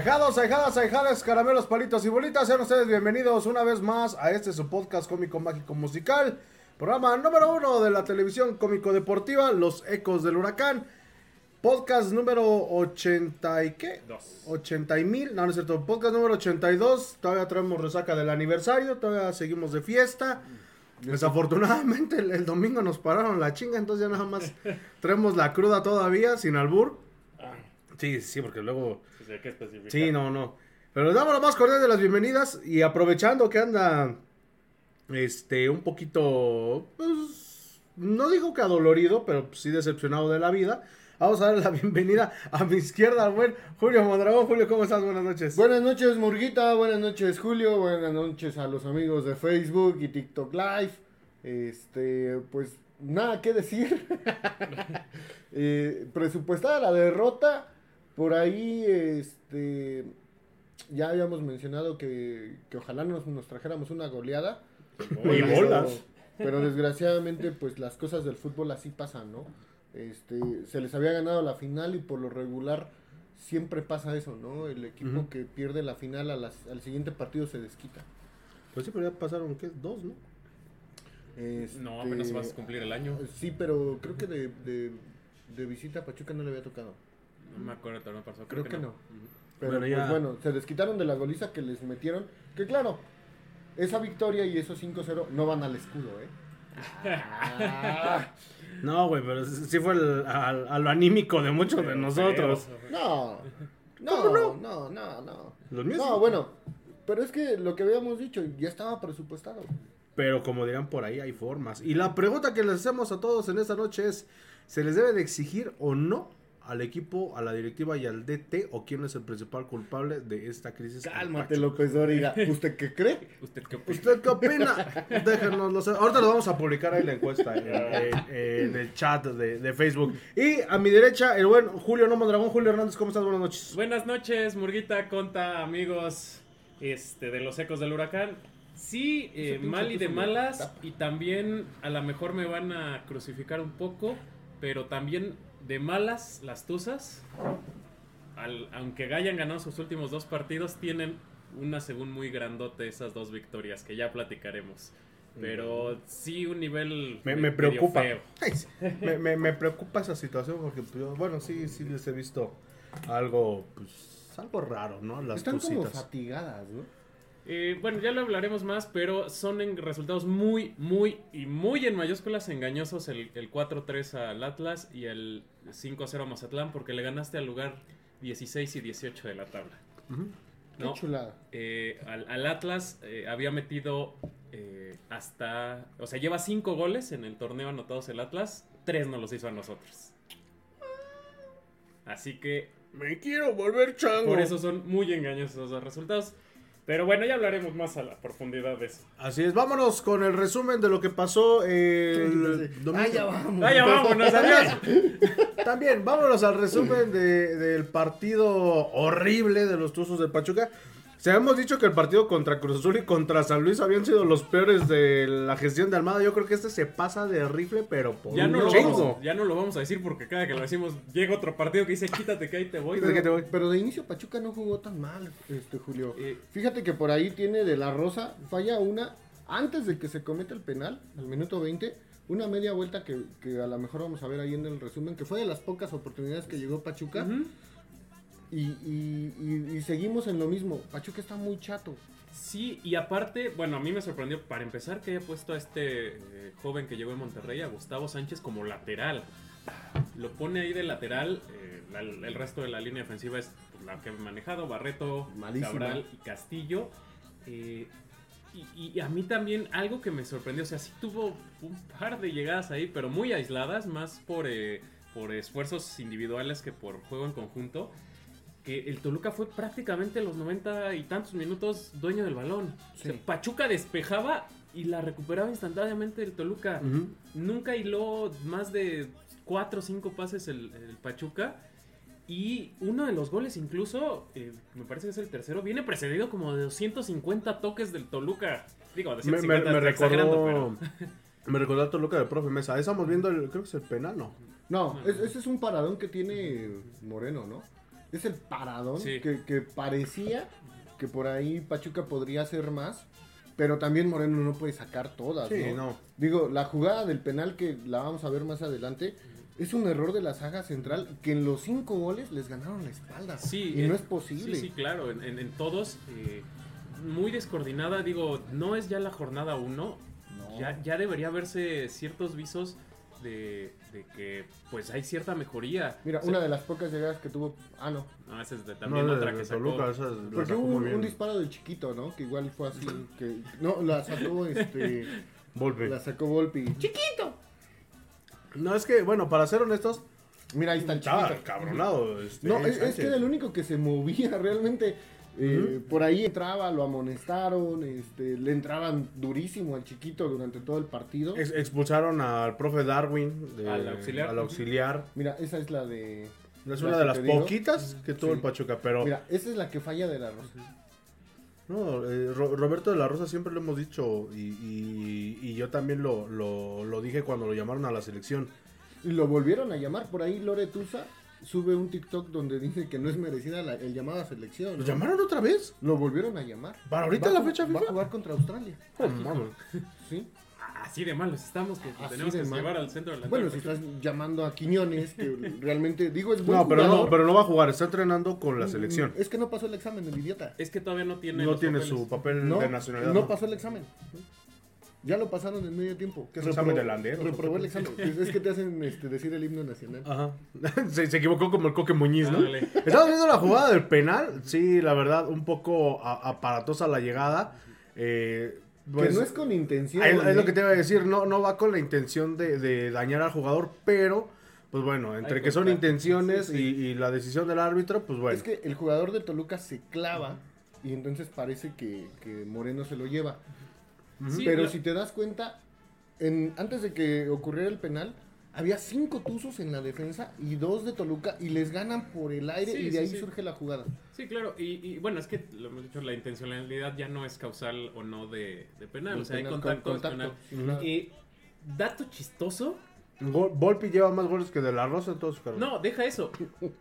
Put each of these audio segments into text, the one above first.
Ahijados, ahijadas, ahijadas, caramelos, palitos y bolitas, sean ustedes bienvenidos una vez más a este su podcast cómico mágico musical, programa número uno de la televisión cómico deportiva, Los Ecos del Huracán, podcast número 80 y qué? Dos. 80 y mil, no, no es cierto, podcast número 82, todavía traemos resaca del aniversario, todavía seguimos de fiesta. Desafortunadamente el, el domingo nos pararon la chinga, entonces ya nada más traemos la cruda todavía, sin albur. Ah, Sí, sí, porque luego... hay que especificar. Sí, no, no. Pero les damos la más cordial de las bienvenidas y aprovechando que anda este un poquito pues, no digo que adolorido, pero sí decepcionado de la vida. Vamos a darle la bienvenida a mi izquierda al buen Julio Mondragón. Julio, ¿cómo estás? Buenas noches. Buenas noches, Murguita. Buenas noches, Julio. Buenas noches a los amigos de Facebook y TikTok Live. Este, pues nada que decir. Eh, presupuestada la derrota. Por ahí, este, ya habíamos mencionado que, que ojalá nos, nos trajéramos una goleada. Y Pero- bolas. Pero desgraciadamente, pues las cosas del fútbol así pasan, ¿no? Este, se les había ganado la final y por lo regular siempre pasa eso, ¿no? El equipo que pierde la final a las- al siguiente partido se desquita. Pues sí, pero ya pasaron, ¿qué? Dos, ¿no? Este, No, apenas vas a cumplir el año. Sí, pero creo que de, de, de visita a Pachuca no le había tocado. No me acuerdo, todavía no pasó. Creo que no. Pero Bueno, pues, ya- bueno, se desquitaron de la goliza que les metieron. Que claro, esa victoria y esos 5-0 no van al escudo, ¿eh? Ah, No, güey, pero sí fue el- al- a, lo anímico de muchos de Pero nosotros. no, no, ¿Cómo no? no, no, no. Los míos No, bueno, pero es que lo que habíamos dicho ya estaba presupuestado. Pero como dirán por ahí, hay formas. Y la pregunta que les hacemos a todos en esta noche es, ¿se les debe de exigir o no al equipo, a la directiva y al DT o quién es el principal culpable de esta crisis? Cálmate? López Dóriga. ¿Usted qué cree? ¿Usted qué opina? ¿Usted qué opina? Déjenoslo saber. Ahorita lo vamos a publicar ahí la encuesta en, en- en el chat de, de Facebook. Y a mi derecha, el buen Julio Nomo Dragón. Julio Hernández, ¿cómo estás? Buenas noches. Buenas noches, Murguita, Conta, amigos este, de los ecos del huracán. Sí, eh, mal y de malas. Y también a lo mejor me van a crucificar un poco. Pero también de malas las tuzas. Al- aunque hayan ganado sus últimos dos partidos, tienen una según muy grandote esas dos victorias que ya platicaremos. Pero sí un nivel Me, preocupa. feo. Me, me- me preocupa esa situación porque, pues, bueno, sí, sí les he visto algo, pues, algo raro, ¿no? Las Están como fatigadas, ¿no? Eh, bueno, ya lo hablaremos más, pero son en resultados muy, muy y muy en mayúsculas engañosos el, el 4-3 al Atlas y el 5-0 a Mazatlán porque le ganaste al lugar 16 y 18 de la tabla. Ujú. Qué ¿no? chulada. Eh, al, al Atlas eh, había metido eh, hasta, o sea, lleva 5 goles en el torneo anotados el Atlas, 3 no los hizo a nosotros. Así que Me quiero volver chango. por eso son muy engañosos dos resultados. Pero bueno, ya hablaremos más a la profundidad de eso. Así es, vámonos con el resumen de lo que pasó el domingo. Ah, ya vamos. ¡Vaya, vámonos! ¡Adiós! También, vámonos al resumen de- del partido horrible de los Tuzos de Pachuca. Se hemos dicho que el partido contra Cruz Azul y contra San Luis habían sido los peores de la gestión de Almada. Yo creo que este se pasa de rifle, pero por Ya un no, lo chingo. vamos, ya no lo vamos a decir porque cada que lo decimos llega otro partido que dice quítate que ahí te voy. Pero de inicio Pachuca no jugó tan mal, este Julio. Eh, Fíjate que por ahí tiene de la Rosa, falla una antes de que se cometa el penal, al minuto 20, una media vuelta que, que a lo mejor vamos a ver ahí en el resumen, que fue de las pocas oportunidades que llegó Pachuca. Y, y- y- y seguimos en lo mismo. Pachuca está muy chato. Sí, y aparte, bueno, a mí me sorprendió para empezar que haya puesto a este eh, joven que llegó en Monterrey, a Gustavo Sánchez, como lateral. Lo pone ahí de lateral, eh, la- el resto de la línea ofensiva es pues, la que he manejado, Barreto. Cabral y Castillo. Eh, y, y a mí también algo que me sorprendió, o sea, sí tuvo un par de llegadas ahí, pero muy aisladas, más por, eh, por esfuerzos individuales que por juego en conjunto. Que el Toluca fue prácticamente los 90 y tantos minutos dueño del balón. O sea, Sí. Pachuca despejaba y la recuperaba instantáneamente el Toluca. Nunca hiló más de 4 o 5 pases el, el Pachuca. Y uno de los goles incluso, eh, me parece que es el tercero, viene precedido como de 250 toques del Toluca. Digo, de Me, 150 me- me. Me recordó a Toluca de profe Mesa. Ahí estamos viendo, el, creo que es el penal, ¿no? No, es- ese es un paradón que tiene Moreno, ¿no? Es el paradón Sí. que, que parecía que por ahí Pachuca podría hacer más, pero también Moreno no puede sacar todas, Sí, ¿no? no. Digo, la jugada del penal que la vamos a ver más adelante es un error de la saga central que en los cinco goles les ganaron la espalda. Sí, y eh, no es posible. Sí, sí, claro, en, en- en todos, eh, muy descoordinada, digo, no es ya la jornada 1, No. ya, ya debería verse ciertos visos de, de que pues hay cierta mejoría. Mira, O sea, una de las pocas llegadas que tuvo. Ah, no. no, esa es de- también No, otra de que sacó. Toluca, esa es- la Porque hubo un, disparo del chiquito, ¿no? Que igual fue así. que No, la sacó este. Volpe. la sacó Volpi. No, es que, bueno, para ser honestos, Mira, ahí está el estaba chiquito. cabronado. este, No, es, es que era el único que se movía realmente. Eh, Por ahí entraba, lo amonestaron, este, le entraban durísimo al chiquito durante todo el partido. Ex- expulsaron al profe Darwin de- Al auxiliar. al auxiliar. Mira, esa es la de. Es una de las poquitas que tuvo Sí. el Pachuca, pero Mira, esa es la que falla de la Rosa. no, eh, Ro- Roberto de la Rosa siempre lo hemos dicho y, y- y yo también lo, lo- lo dije cuando lo llamaron a la selección. Y lo volvieron a llamar. Por ahí Lore Tusa sube un TikTok donde dice que no es merecida la- el llamado a selección. ¿Lo ¿no? llamaron otra vez? Lo volvieron a llamar. ¿Para ahorita Va a la fecha Va a jugar contra Australia. Oh. Sí. Así de malos estamos que Así tenemos de que mal. llevar al centro del Bueno, si estás llamando a Quiñones, que realmente digo es buen No, pero no, pero no va a jugar, está entrenando con la mm, selección. Es que no pasó el examen, el idiota. Es que todavía no tiene No los tiene papeles. su papel No, de nacionalidad. no pasó el examen. Ya lo pasaron en medio tiempo. ¿Qué es examen de landero? Reprobó el examen. Es, que te hacen este, decir el himno nacional. Ajá. se, se equivocó como el Coque Muñiz, ¿no? Estamos viendo la jugada del penal. Sí, la verdad, un poco a- aparatosa la llegada. Eh, pues, que no es con intención. es, es lo ¿eh? que te iba a decir. No, no va con la intención de, de dañar al jugador, pero, pues bueno, entre Hay que son intenciones Sí, sí. Y, y la decisión del árbitro, pues bueno. Es que el jugador de Toluca se clava y entonces parece que, que Moreno se lo lleva. Sí, Pero si te das cuenta, en, antes de que ocurriera el penal, había cinco tuzos en la defensa y dos de Toluca y les ganan por el aire Sí, y de sí, ahí sí. surge la jugada. Sí, claro, y, y, bueno, es que lo hemos dicho, la intencionalidad ya no es causal o no de, de penal, o sea, hay penal, contacto, con es penal. contacto. Eh, dato chistoso, Volpi lleva más goles que de la Rosa en todo su carrera. no, deja eso,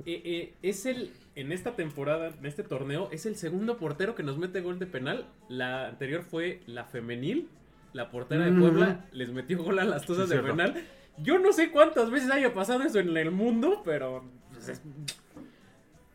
Eh, eh, es el, en esta temporada, en este torneo, es el segundo portero que nos mete gol de penal, la anterior fue la femenil, la portera de. Puebla, les metió gol a las Sí, de penal, yo no sé cuántas veces haya pasado eso en el mundo, pero pues, es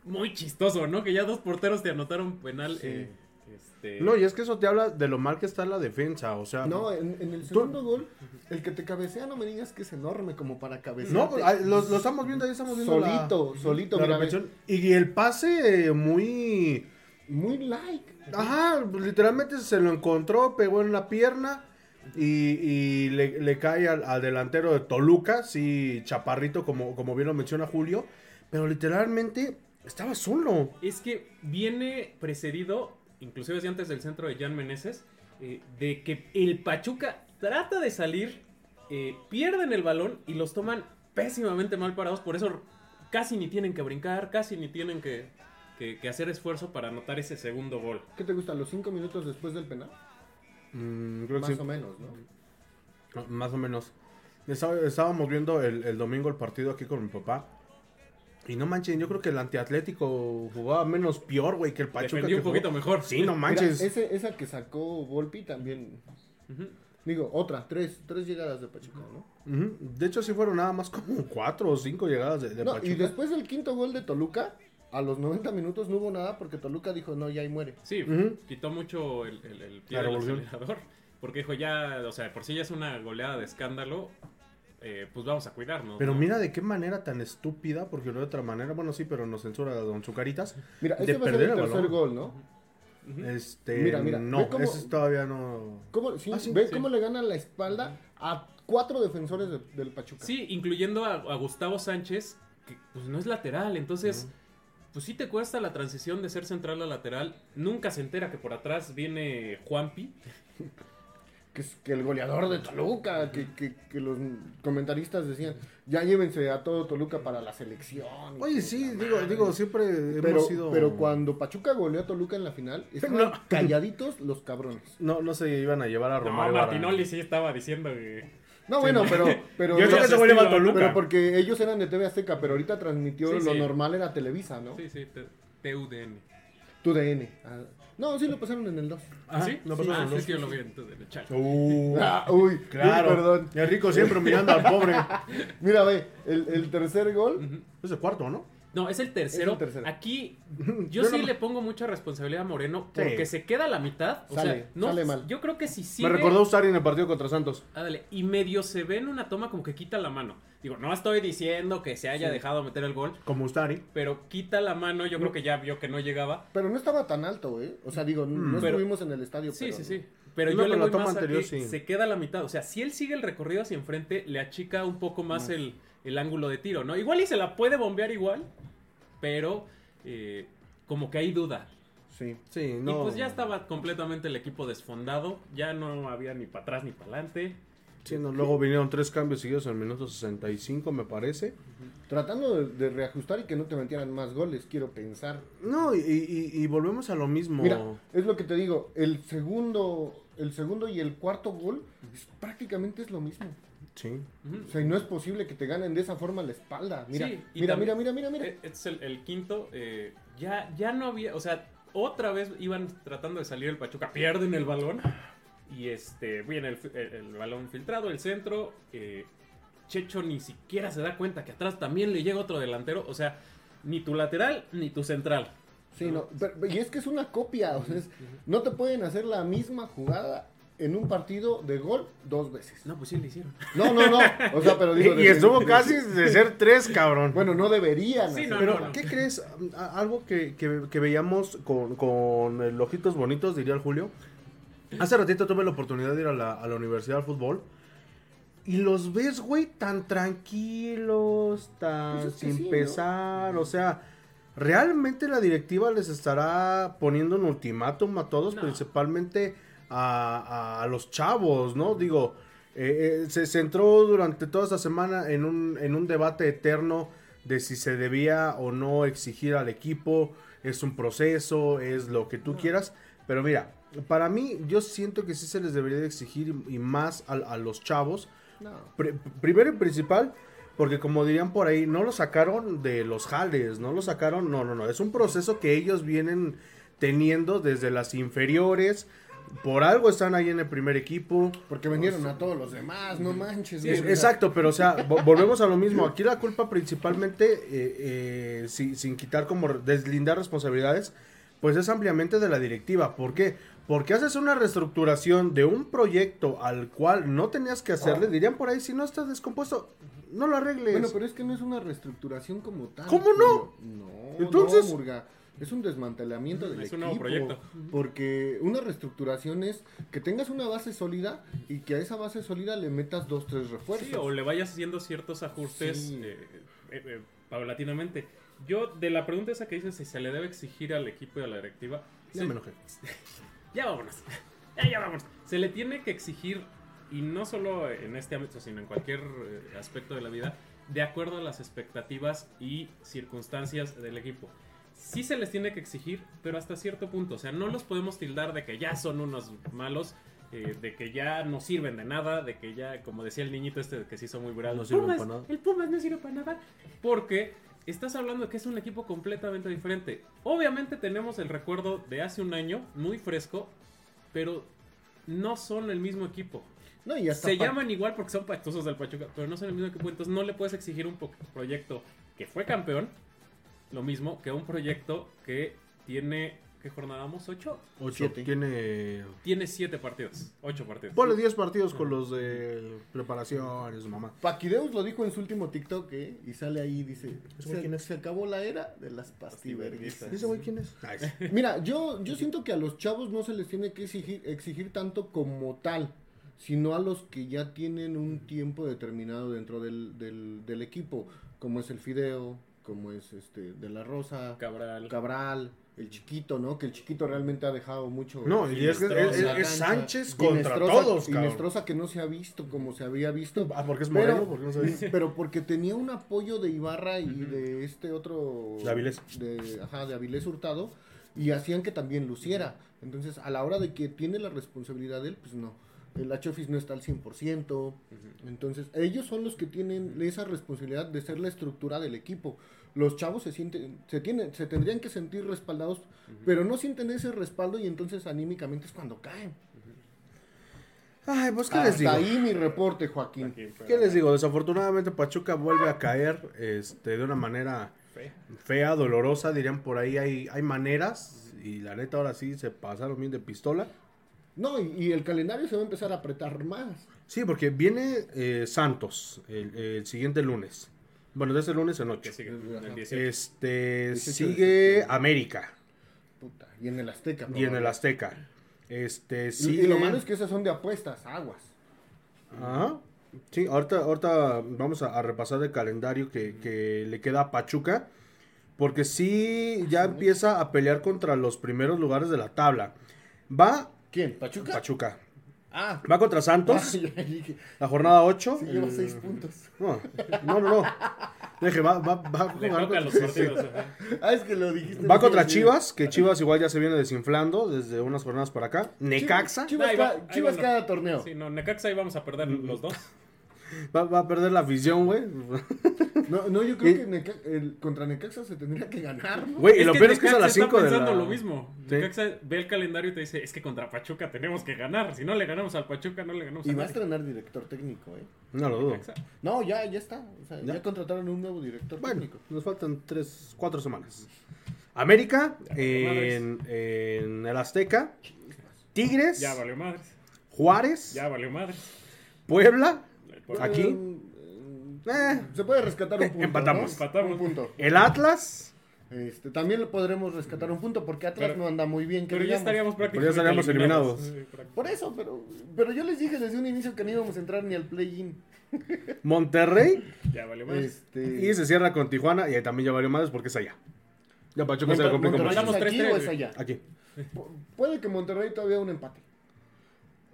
muy chistoso, ¿no? Que ya dos porteros te anotaron penal. Sí. eh, este... No, y es que eso te habla de lo mal que está la defensa. O sea, No, en, en el segundo gol, el que te cabecea, no me digas que es enorme como para cabecear. No, pues, lo, lo estamos viendo, ahí estamos viendo la- solito, solito, la mira. Y el pase eh, muy... muy like. Ajá, literalmente se lo encontró, pegó en la pierna y, y le, le cae al, al delantero de Toluca, sí, chaparrito, como, como bien lo menciona Julio, pero literalmente estaba solo. Es que viene precedido, inclusive desde antes del centro de Jan Meneses, eh, de que el Pachuca trata de salir, eh, pierden el balón y los toman pésimamente mal parados, por eso casi ni tienen que brincar, casi ni tienen que... que, que hacer esfuerzo para anotar ese segundo gol. ¿Qué te gusta? ¿Los cinco minutos después del penal? Mm, creo que Más sí. o menos, ¿no? Más o menos. Estábamos viendo el, el domingo el partido aquí con mi papá. Y no manchen, yo creo que el antiatlético jugaba menos peor, güey, que el Pachuca. Defendió que un poquito mejor. Sí, no Mira, manches. ese, esa que sacó Volpi también. Digo, otra, tres, tres llegadas de Pachuca, ¿no? De hecho, sí fueron nada más como cuatro o cinco llegadas de, de No, Pachuca. y después del quinto gol de Toluca, a los 90 minutos no hubo nada porque Toluca dijo, no, ya ahí muere. Sí, quitó mucho el, el, el pie del acelerador. Porque dijo, ya, o sea, por si ya es una goleada de escándalo, eh, pues vamos a cuidarnos. Pero ¿no? mira de qué manera tan estúpida, porque de otra manera, bueno, sí, pero nos censura Don Zucaritas. Mira, De ese va a ser perder el el tercer gol, ¿no? Este, Mira, mira, no, cómo- ese todavía no. ¿Cómo, sí, Ah, sí, ¿Ve sí. cómo le ganan la espalda a cuatro defensores de- del Pachuca? Sí, incluyendo a, a Gustavo Sánchez, que pues no es lateral, entonces... Pues sí te cuesta la transición de ser central a lateral. Nunca se entera que por atrás viene Juanpi. Que, es- que el goleador de Toluca, que, que- que los comentaristas decían, ya llévense a todo Toluca para la selección. Oye, sí, digo, madre. digo, siempre Pero, hemos sido. pero cuando Pachuca goleó a Toluca en la final, estaban No. calladitos los cabrones. No, no se iban a llevar a No, Romario. Ibarra. Martinoli sí estaba diciendo que... No, bueno, pero... pero Yo creo que se a Toluca. Pero porque ellos eran de TV Azteca, pero ahorita transmitió Sí, lo sí. normal era Televisa, ¿no? Sí, sí, T- TUDN. Tu DN. Ah, No, sí lo pasaron en el 2. Ajá, ¿Sí? pasó ah, los sí, dos. es que yo lo vi en TUDN, chale. Uh, Ah, uy, claro. uy, perdón. Y el rico siempre humillando al pobre. Mira, ve, el, el tercer gol. Es el cuarto, ¿no? No, es el tercero. Es el tercero. Aquí yo, Yo sí no- le pongo mucha responsabilidad a Moreno Sí. porque se queda a la mitad. O Sale, sea, no, sale mal. yo creo que si sigue... Me recordó usar en el partido contra Santos. Ándale, y medio se ve en una toma como que quita la mano. Digo, no estoy diciendo que se haya Sí. dejado meter el gol, Como Ustari. pero quita la mano, yo creo que ya vio que no llegaba. Pero no estaba tan alto, ¿eh? O sea, digo, no Mm. Pero- estuvimos en el estadio. Sí, pero- sí, sí. Pero No, yo pero le voy toma más a que sí. se queda a la mitad. O sea, si él sigue el recorrido hacia enfrente, le achica un poco más el, el ángulo de tiro, ¿no? Igual y se la puede bombear igual, pero eh, como que hay duda. Sí. Sí, no. Y pues ya estaba completamente el equipo desfondado, ya no había ni para atrás ni para adelante. Sí, no, luego vinieron tres cambios seguidos en el minuto 65, me parece. Tratando de, de reajustar y que no te metieran más goles, quiero pensar. No, y, y- y volvemos a lo mismo. Mira, es lo que te digo, el segundo, el segundo y el cuarto gol es- prácticamente es lo mismo. Sí. O sea, y no es posible que te ganen de esa forma la espalda. Mira, Sí, y mira, también- mira, mira, mira, mira. Este es el, el quinto. eh, ya, ya no había. O sea, otra vez iban tratando de salir el Pachuca. Pierden el balón. Y este. Viene el, fi- el- el balón filtrado, el centro. eh, Checho ni siquiera se da cuenta que atrás también le llega otro delantero. O sea, ni tu lateral ni tu central. Sí, no, pero- y es que es una copia, o sea, es- no te pueden hacer la misma jugada en un partido de gol dos veces. No, pues sí le hicieron. No, no, no, o sea, pero digo... Y, estuvo de- casi de ser tres, cabrón. Bueno, no deberían. Sí, no, Pero, no, no. ¿qué crees? Algo que, que- que veíamos con, con el Ojitos Bonitos, diría el Julio. Hace ratito tuve la oportunidad de ir a la, a la Universidad de Fútbol. Y los ves, güey, tan tranquilos, tan Pues sin sí, ¿no? pesar. O sea, ¿realmente la directiva les estará poniendo un ultimátum a todos? No. Principalmente a, a- a los chavos, ¿no? Digo, eh, eh, se centró durante toda esta semana en un, en un debate eterno de si se debía o no exigir al equipo. Es un proceso, es lo que tú quieras. Pero mira, para mí yo siento que sí se les debería de exigir y, más a, a los chavos. No. Pri- primero y principal, porque como dirían por ahí, no lo sacaron de los jales, no lo sacaron, no, no, no, es un proceso que ellos vienen teniendo desde las inferiores, por algo están ahí en el primer equipo. Porque vendieron a todos los demás, no manches. exacto, pero o sea, vo- volvemos a lo mismo. Aquí la culpa principalmente, eh, eh, si- sin quitar como deslindar responsabilidades, pues es ampliamente de la directiva. ¿Por qué? Porque haces una reestructuración de un proyecto al cual no tenías que hacerle. Dirían por ahí, si no está descompuesto, no lo arregles. Bueno, pero es que no es una reestructuración como tal. ¿Cómo no? No, Entonces- no, Murga. Es un desmantelamiento del Es equipo. un nuevo proyecto. Porque una reestructuración es que tengas una base sólida y que a esa base sólida le metas dos, tres refuerzos. Sí, o le vayas haciendo ciertos ajustes Sí. eh, eh, eh, paulatinamente. Yo, de la pregunta esa que dices, si se le debe exigir al equipo y a la directiva, Ya se- me enojé. ya vámonos. Ya, ya vámonos. Se le tiene que exigir, y no solo en este ámbito, sino en cualquier eh, aspecto de la vida, de acuerdo a las expectativas y circunstancias del equipo. sí se les tiene que exigir, pero hasta cierto punto. O sea, no los podemos tildar de que ya son unos malos, eh, de que ya no sirven de nada, de que ya, como decía el niñito este que se hizo muy viral, No sirven para nada. el Pumas no sirve para nada. Porque estás hablando de que es un equipo completamente diferente. Obviamente tenemos el recuerdo de hace un año, muy fresco, pero no son el mismo equipo. No, y hasta Se pa- llaman igual porque son pactosos del Pachuca, pero no son el mismo equipo. Entonces no le puedes exigir un po- proyecto que fue campeón, lo mismo que un proyecto que tiene. ¿Qué jornada vamos? ¿Ocho? Ocho. Siete. Tiene. Tiene siete partidos. Ocho partidos. Ponle 10 partidos con los de preparación y su mamá. Paquideus lo dijo en su último TikTok, ¿eh? Y sale ahí y dice, ¿Ese güey se, quién es? se acabó la era de las pastiverguistas. ¿Y ese güey quién es? Mira, yo, yo siento que a los chavos no se les tiene que exigir, exigir tanto como tal, sino a los que ya tienen un tiempo determinado dentro del, del, del equipo, como es el Fideo, como es este de la Rosa, Cabral. Cabral, el chiquito, ¿no? Que el chiquito realmente ha dejado mucho. No, y es, es-. Sánchez contra todos, y cabrón. Inestrosa que no se ha visto como se había visto. Ah, porque es Pero- moreno, porque no sabía. Pero porque tenía un apoyo de Ibarra y de este otro. De Avilés. De, ajá, de Avilés Hurtado. Y hacían que también luciera. Entonces, a la hora de que tiene la responsabilidad de él, pues no. El Achofis no está al 100%. Entonces, ellos son los que tienen esa responsabilidad de ser la estructura del equipo. Los chavos se sienten, se tienen, se tendrían que sentir respaldados, pero no sienten ese respaldo y entonces anímicamente es cuando caen. Ay, pues, ¿qué les Hasta digo? ahí mi reporte, Joaquín. Pero- ¿Qué les digo? Desafortunadamente Pachuca vuelve a caer este, de una manera Fe. fea, dolorosa, dirían por ahí. Hay, hay maneras y la neta ahora sí se pasaron bien de pistola. No, y, y el calendario se va a empezar a apretar más. Sí, porque viene eh, Santos el, el siguiente lunes. Bueno, de ese lunes en Que ocho. sigue, Ajá. el 18. Este 18 de sigue. América Puta, y en el Azteca. y en el. Azteca. Este Y, sigue. y lo malo es que esas son de apuestas, aguas. Ajá. Sí, ahorita, ahorita vamos a, a repasar el calendario que, que le queda a Pachuca. Porque sí, ya empieza a pelear contra los primeros lugares de la tabla. Va ¿Quién? ¿Pachuca? Pachuca. Ah, Va contra Santos, la jornada 8. sí lleva seis puntos. No, no, no. no. Deje, va, va, va a Le jugar toca contra- los partidos. ajá. Ah, es que lo dijiste. Va contra Sí, Chivas, que Chivas igual ya se viene desinflando desde unas jornadas para acá. Necaxa Chivas, Ahí ca- va, Chivas va, cada torneo. Sí, no, Necaxa ahí vamos a perder los dos. Va, va a perder la afición, güey. No, no, yo creo Y- que Neca- el, contra Necaxa se tendría que ganar, ¿no? Güey, y lo peor es que es a las 5 está de la... pensando lo mismo. Sí. Necaxa ve el calendario y te dice, es que contra Pachuca tenemos que ganar. Si no le ganamos al Pachuca, no le ganamos Y a va a estrenar director técnico, ¿eh? No lo dudo. No, ya, ya está. O sea, ¿Ya? ya, contrataron un nuevo director Bueno, técnico. nos faltan 3, 4 semanas. América, en, en el Azteca. Tigres, Ya valió madres. Juárez, Ya valió madres. Puebla, Aquí. Eh. Se puede rescatar un punto. Empatamos. ¿no? Empatamos. Un punto. el Atlas. Este, también lo podremos rescatar un punto porque Atlas Pero- no anda muy bien. que Pero ya estaríamos prácticamente estaríamos eliminados. Sí, prácticamente. Por eso, pero, pero yo les dije desde un inicio que no íbamos a entrar ni al play-in. Monterrey. Ya valió madres. Este, Y se cierra con Tijuana. Y ahí también ya valió madres porque es allá. Ya Pachuca se le Monter- complica Monterrey mucho. Es aquí 3-3, o es allá. Aquí. Pu- Puede que Monterrey todavía un empate.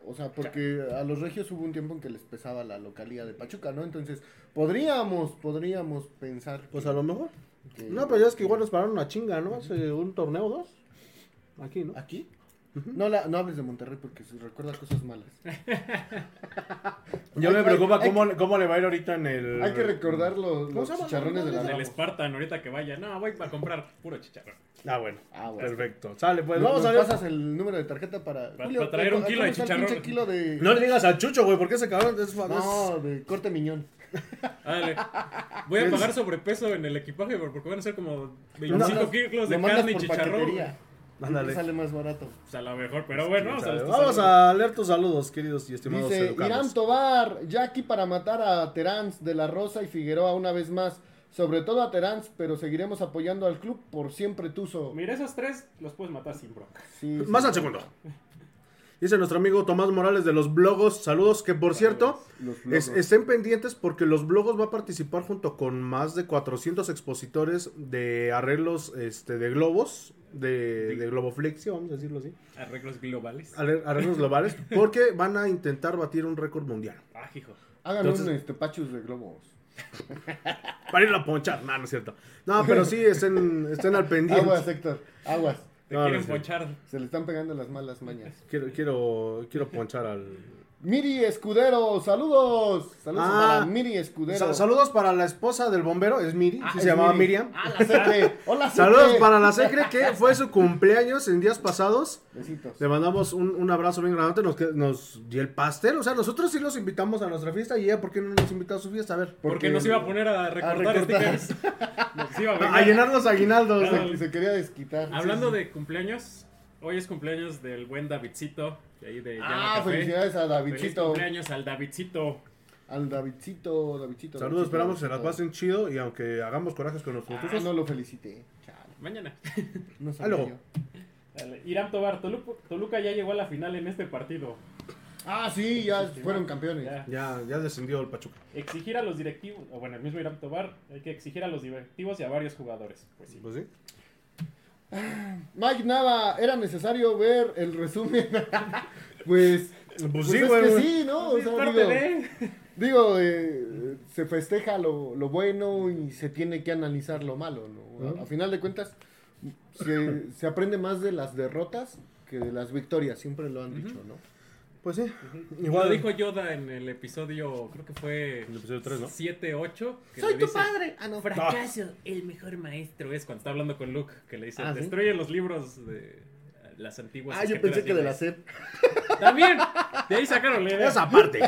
O sea, porque a los regios hubo un tiempo en que les pesaba la localía de Pachuca, ¿no? Entonces, podríamos, podríamos pensar. Pues que- a lo mejor. que- No, pero ya es que igual nos pararon una chinga, ¿no? Hace un torneo o dos. Aquí, ¿no? ¿Aquí? No, la, no hables de Monterrey porque se recuerda cosas malas. Yo Hay- me preocupa hay- cómo, cómo le va a ir ahorita en el. Hay que recordar los, chicharrones de la El Ramos. Spartan, ahorita que vaya. No, voy a comprar puro chicharrón. Ah, bueno. Ah, bueno. Perfecto. Sale, pues vamos a ver. pasas el número de tarjeta para... Para- para traer un ¿cómo kilo de chicharrón. pinche kilo de... No le digas al Chucho, güey, porque ese cabrón es fan. No, de corte miñón. Dale. Voy a pagar sobrepeso en el equipaje porque van a ser como 25 Lo- kilos de carne y chicharrón. paquetería. Ándale. Sale más barato. Pues a lo mejor, pero bueno, vamos a Vamos a leer tus saludos, queridos y estimados Dice educados. Irán Tobar, ya aquí para matar a Terán de la Rosa y Figueroa una vez más. Sobre todo a Terán, pero seguiremos apoyando al club por siempre Tuzo. Mira, esos tres los puedes matar sin bronca. Sí, sí. Más al segundo. Dice nuestro amigo Tomás Morales de los blogos. Saludos, que por cierto, es- estén pendientes porque los blogos va a participar junto con más de 400 expositores de arreglos este, de globos, de, de globoflexia, vamos a decirlo así. Arreglos globales. Arre- Arreglos globales, porque van a intentar batir un récord mundial. Ah, hijo. Hagan Entonces- un este, pachus de globos. Para ir a ponchar. No, no es cierto. No, pero sí, estén, estén al pendiente. Aguas, Héctor, aguas. Te No, quieren no sé. ponchar. Se le están pegando las malas mañas. Quiero, quiero, quiero ponchar al. Miri Escudero, saludos. Saludos Ah, para Miri Escudero. Sa- saludos para la esposa del bombero, es Miri, sí Ah, se es llamaba Miri. Miriam. Ah, la Secre. Hola, Secre. Saludos para la Secre, que fue su cumpleaños en días pasados. Besitos. Le mandamos un, un abrazo bien grande, nos, nos dio el pastel. O sea, nosotros sí los invitamos a nuestra fiesta y ella, ¿por qué no nos invitó a su fiesta? A ver. Porque nos iba a poner a recortar, recortar. stickers. Nos iba a A, a llenar los aguinaldos. Claro. Se, se quería desquitar. Hablando Sí, sí. de cumpleaños, hoy es cumpleaños del buen Davidcito. De ahí de Ah, Café. felicidades a Feliz Davidcito. cumpleaños al Davidcito. Al Davidcito, Davidcito. Saludos, Davidcito, esperamos que se las pasen chido y aunque hagamos corajes con nuestros Ah, tuzos. no lo felicité. Chale, Mañana. no yo. Dale, Irán Tobar, Toluca, Toluca ya llegó a la final en este partido. Ah, sí, ya fueron campeones. Ya. Ya, ya descendió el Pachuca. Exigir a los directivos, o bueno, el mismo Irán Tobar, hay que exigir a los directivos y a varios jugadores. Pues sí. Pues sí. Mike Nava, ¿era necesario ver el resumen? pues, Pues pues sí, es que sí, ¿no? O Es sea, parte digo, de- digo, eh, se festeja lo, lo bueno y se tiene que analizar lo malo, ¿no? A- A, final de cuentas, se, se aprende más de las derrotas que de las victorias, siempre lo han dicho, ¿no? Pues sí. Igual Igual lo dijo Yoda en el episodio, creo que fue El episodio tres, ¿no? 7, 8. que ¡Soy le tu dice, padre! Ah, no. Fracaso, el mejor maestro es cuando está hablando con Luke, que le dice, Ah, ¿sí? destruye los libros de las antiguas. Ah, yo pensé que de la Jedi". SEP. También, de ahí sacaron la idea. Esa parte.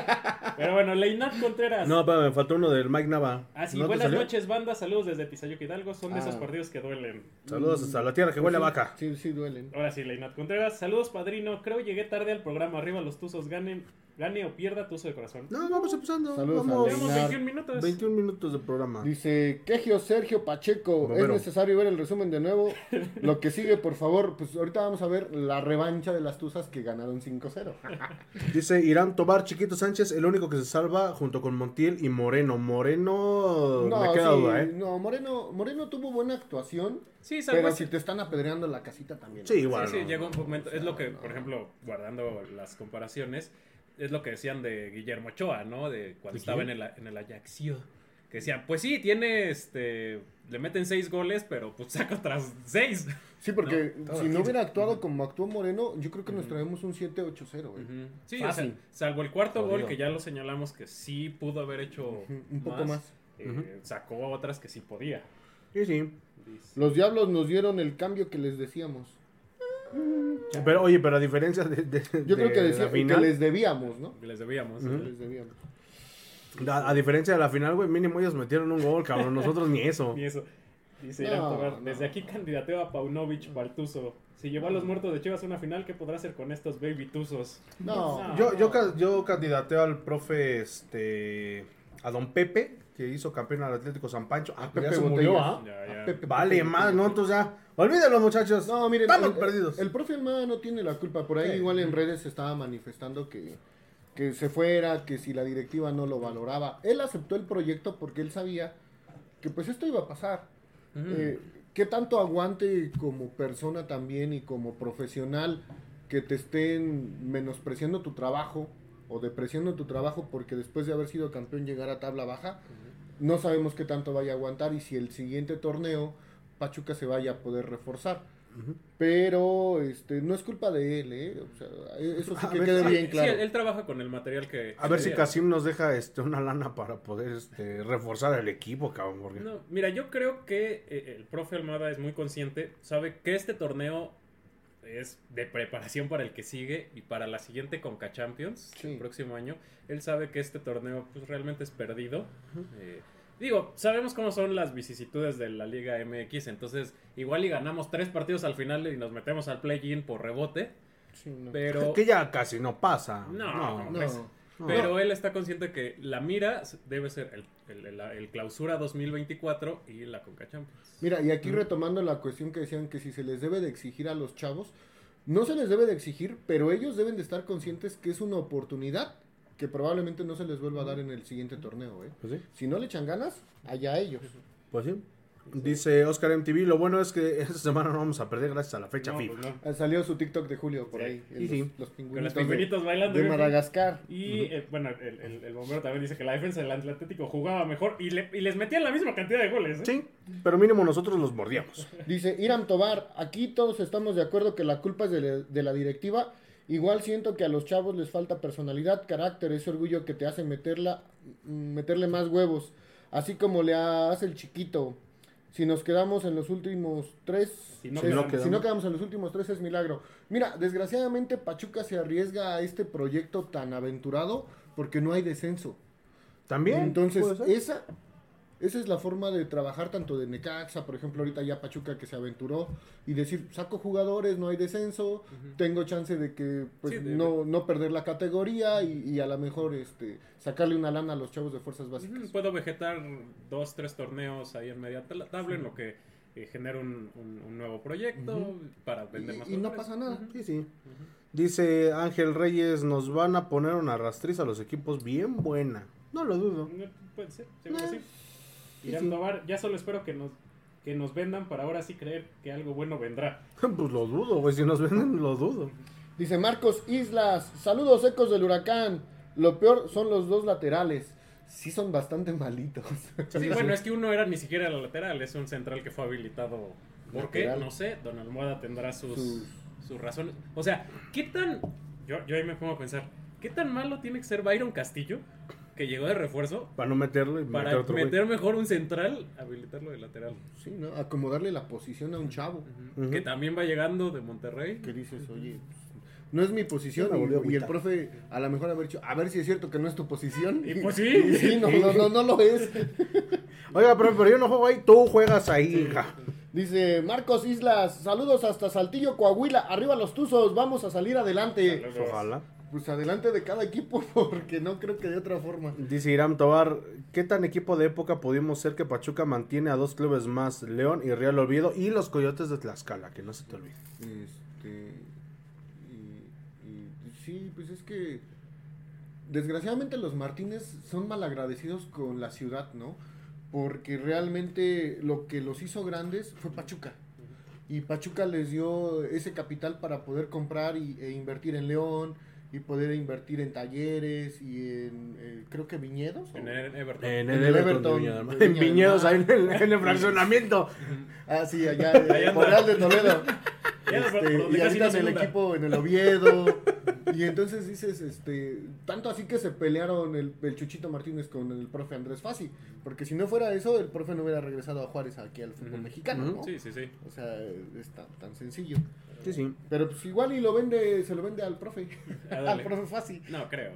Pero bueno, Leinat Contreras. No, pero me faltó uno del Mike Nava. Así, ¿No te buenas noches, banda. Saludos desde Tizayuca Hidalgo. Son de esos Ah. partidos que duelen. Saludos hasta la tierra que huele a vaca. Sí, sí, duelen. Ahora sí, Leinat Contreras. Saludos, padrino. Creo llegué tarde al programa. Arriba los tuzos. Ganen, gane o pierda tuzo de corazón. No, vamos empezando. Saludos a vamos. Llevamos Leinar. 21 minutos. 21 minutos de programa. Dice Kegio Sergio Pacheco, Bombero. es necesario ver el resumen de nuevo. Lo que sigue, por favor, pues ahorita vamos a ver la revancha de las Tuzas que ganaron 5-0. Dice Irán Tobar Chiquito Sánchez, el único que se salva junto con Montiel y Moreno. Moreno, No, me queda sí, duda, ¿eh? no, Moreno, Moreno tuvo buena actuación, Sí, salvo pero ese- si te están apedreando la casita también. Sí, igual. Sí, sí, no. llegó un momento. Es lo que, no. por ejemplo, guardando las comparaciones, es lo que decían de Guillermo Ochoa, ¿no? De cuando ¿De estaba en el, en el Ajaxio. Que decían, pues sí, tiene este. Le meten seis goles, pero pues saca otras seis. Sí, porque No, si no hubiera actuado como actuó Moreno, yo creo que nos traemos un 7-8-0. güey. Ujú. Sí, o sea, Fácil. salvo el cuarto Jodido. gol, que ya lo señalamos que sí pudo haber hecho un poco más. eh, Sacó otras que sí podía. Sí, sí. Dice. Los Diablos nos dieron el cambio que les decíamos. Pero, oye, pero a diferencia de, de- Yo creo de que, la decía- que final, les debíamos, ¿no? Que les debíamos. Les a, a diferencia de la final, güey, mínimo ellos metieron un gol, cabrón. Nosotros ni eso. Ni eso. Dice No, Irán Tobar, no. desde aquí candidateo a Paunovic Baltuzo. Si llevó a los muertos de Chivas a una final, ¿qué podrá hacer con estos baby tuzos? No, Yo, no. yo, ca- yo candidateo al profe, este, a don Pepe, que hizo campeón al Atlético San Pancho. Ah, Pepe se murió, Botellas. ¿ah? Ya, Vale, Pepe, más, Pepe. ¿no? Entonces ya, olvídenlo, muchachos. No, miren, estamos el, perdidos. El, profe Almada no tiene la culpa. Por ahí Sí. igual en redes se estaba manifestando que, que se fuera, que si la directiva no lo valoraba. Él aceptó el proyecto porque él sabía que pues esto iba a pasar. Ujú. Eh, ¿Qué tanto aguante como persona también y como profesional que te estén menospreciando tu trabajo o depreciando tu trabajo porque después de haber sido campeón llegar a tabla baja? No sabemos qué tanto vaya a aguantar y si el siguiente torneo Pachuca se vaya a poder reforzar. Pero este no es culpa de él, ¿eh? O sea, eso sí que ver, quede sí, bien claro. él, él trabaja con el material que... A ver si. Casim nos deja este, una lana para poder este, reforzar el equipo, cabrón. Porque... No, mira, yo creo que eh, el profe Almada es muy consciente, sabe que este torneo es de preparación para el que sigue y para la siguiente Conca Champions Sí. el próximo año. Él sabe que este torneo pues, realmente es perdido. Eh, digo, sabemos cómo son las vicisitudes de la Liga MX, entonces igual y ganamos tres partidos al final y nos metemos al play-in por rebote, Sí, no. pero... Que ya casi no pasa. No, No. pues, no. Pero él está consciente que la mira debe ser el, el- el- el clausura 2024 y la Conca Champions. Mira, y aquí retomando la cuestión que decían que si se les debe de exigir a los chavos, no se les debe de exigir, pero ellos deben de estar conscientes que es una oportunidad que probablemente no se les vuelva a dar en el siguiente torneo, ¿eh? Pues sí, Si no le echan ganas, allá ellos. pues sí. Dice Oscar MTV, lo bueno es que esta semana no vamos a perder gracias a la fecha No, FIFA. pues no. Salió su TikTok de Julio por Sí. ahí. Sí, los, sí. los Con pingüinitos los de- pingüinitos bailando. de Madagascar. Y eh, bueno, el, el- el bombero también dice que la defensa del Atlético jugaba mejor y, le- y les metían la misma cantidad de goles. ¿eh? Sí, pero mínimo nosotros los mordíamos. Dice Iram Tobar, aquí todos estamos de acuerdo que la culpa es de, la- de la directiva. Igual siento que a los chavos les falta personalidad, carácter, ese orgullo que te hace meterla, meterle más huevos. Así como le hace el chiquito. Si nos quedamos en los últimos tres, Si no es- quedamos. si no quedamos en los últimos tres es milagro. Mira, desgraciadamente Pachuca se arriesga a este proyecto tan aventurado porque no hay descenso. También. Entonces, esa, esa es la forma de trabajar tanto de Necaxa, por ejemplo, ahorita ya Pachuca que se aventuró y decir, saco jugadores, no hay descenso, tengo chance de que pues, Sí, no, no perder la categoría y, y a lo mejor este sacarle una lana a los chavos de fuerzas básicas. Puedo vegetar dos, tres torneos ahí en media tabla- tabla en lo que eh, genera un, un- un nuevo proyecto para vender más Y, y no pasa nada. Sí, sí. Dice Ángel Reyes, nos van a poner una rastriz a los equipos bien buena. No lo dudo. No, Puede ser, seguro Eh, sí. Irán sí. Tobar, ya solo espero que nos, que nos vendan para ahora sí creer que algo bueno vendrá. Pues lo dudo, güey. Si nos venden, lo dudo. Dice Marcos Islas, saludos ecos del huracán. Lo peor son los dos laterales. Sí son bastante malitos. Sí, bueno, es que uno era ni siquiera la lateral, es un central que fue habilitado. ¿Por qué? No sé, Don Almohada tendrá sus, Sus- sus razones. O sea, ¿qué tan... Yo, yo ahí me pongo a pensar, ¿qué tan malo tiene que ser Byron Castillo, que llegó de refuerzo, Para no meterlo y para meter otro güey. meter mejor un central, habilitarlo de lateral? Sí, ¿no? Acomodarle la posición a un chavo. Que también va llegando de Monterrey. que dices, oye, no es mi posición. Y, y el profe, a lo mejor haber dicho, a ver si es cierto que no es tu posición. Y pues sí. Y sí, no, no, no, no lo es. Oiga, pero, pero yo no juego ahí, tú juegas ahí, hija. Dice Marcos Islas, saludos hasta Saltillo, Coahuila, arriba los Tuzos, vamos a salir adelante. Ojalá. Pues adelante de cada equipo, porque no creo que de otra forma. Dice Iram Tobar, ¿qué tan equipo de época pudimos ser que Pachuca mantiene a dos clubes más, León y Real Olvido y los Coyotes de Tlaxcala, que no se te olvide? Este, y, y sí, pues es que desgraciadamente los Martínez son malagradecidos con la ciudad, ¿no? Porque realmente lo que los hizo grandes fue Pachuca. Y Pachuca les dio ese capital para poder comprar y, e invertir en León y poder invertir en talleres y en, eh, creo que viñedos. ¿o? En el Everton. En En el Everton, Viña En Viñedos, ahí en el, en el fraccionamiento. Ah, sí, allá, en. Real de Toledo. Este, y ahorita en el equipo en el Oviedo. Y entonces dices, este, tanto así que se pelearon el, el Chuchito Martínez con el profe Andrés Fassi. Porque si no fuera eso, el profe no hubiera regresado a Juárez aquí al fútbol mexicano. ¿no? Sí, sí, sí. O sea, es tan, tan sencillo. Sí, sí. Pero pues igual y lo vende, se lo vende al profe. Ah, al profe Fassi. No, creo.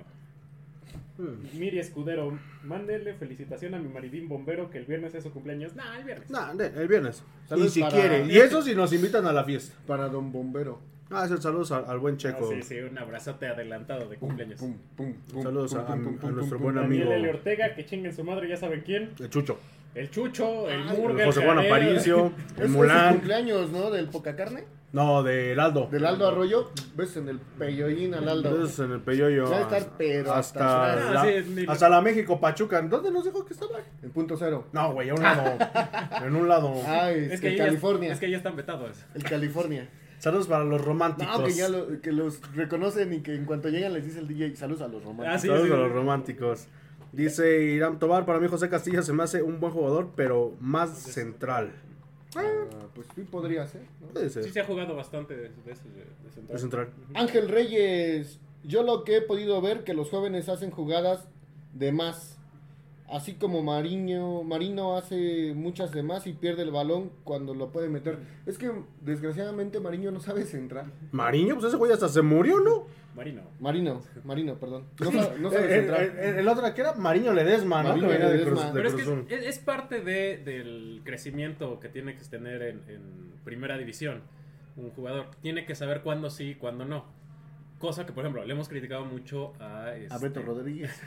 Hmm. Miri Escudero, mándele felicitación a mi maridín bombero que el viernes es su cumpleaños. No, el viernes. Nah, de- el viernes. Saludos y si para- quiere. Y eso si nos invitan a la fiesta. Para Don Bombero. Ah, es el saludos al, al buen Ah, Checo. sí, sí, un abrazote adelantado de cumpleaños. pum, pum, pum, Saludos pum, a- pum, a- pum, a pum, nuestro pum, buen pum. Daniel amigo. L. Ortega, que chinguen su madre, ya saben quién. El Chucho. El Chucho, el Ay, Murga, José el Juan. Aparicio. Es- El es su Mulán. cumpleaños, ¿no? Del Poca Carne. No, del Aldo. Del Aldo Arroyo. Ves en el peyoín al Aldo. Entonces en el Peyoyo. Va a estar, pero hasta hasta, la, Ah, sí, ni- hasta la México Pachuca. ¿Dónde nos dijo que estaba? En punto cero. No, güey, a un lado. en un lado. Ah, Es que, ya- California. es que ya están vetados. El California. Saludos para los románticos. No, que ya lo- que los reconocen y que en cuanto llegan les dice el DJ, saludos a los románticos. Ah, sí. Saludos a los románticos. Dice Irán Tobar, para mí José Castilla se me hace un buen jugador, pero más central. Ah, pues sí podría ser. ¿no? Puede ser. Sí se ha jugado bastante de, de ese de, de central. Es central. Ángel Reyes, yo lo que he podido ver que los jóvenes hacen jugadas de más. Así como Mariño, Marino hace muchas de más y pierde el balón cuando lo puede meter. Es que desgraciadamente Mariño no sabe centrar. Mariño, pues ese güey hasta se murió, ¿no? Marino. Marino, Marino, perdón. No sabe, no sabe el, centrar. el- el- el otro que era Mariño Ledesma, ¿no? Mariño de. Cruz- de Pero es que es parte de, del crecimiento que tiene que tener en, en primera división. Un jugador tiene que saber cuándo sí y cuándo no. Cosa que, por ejemplo, le hemos criticado mucho a, A este, Beto Rodríguez.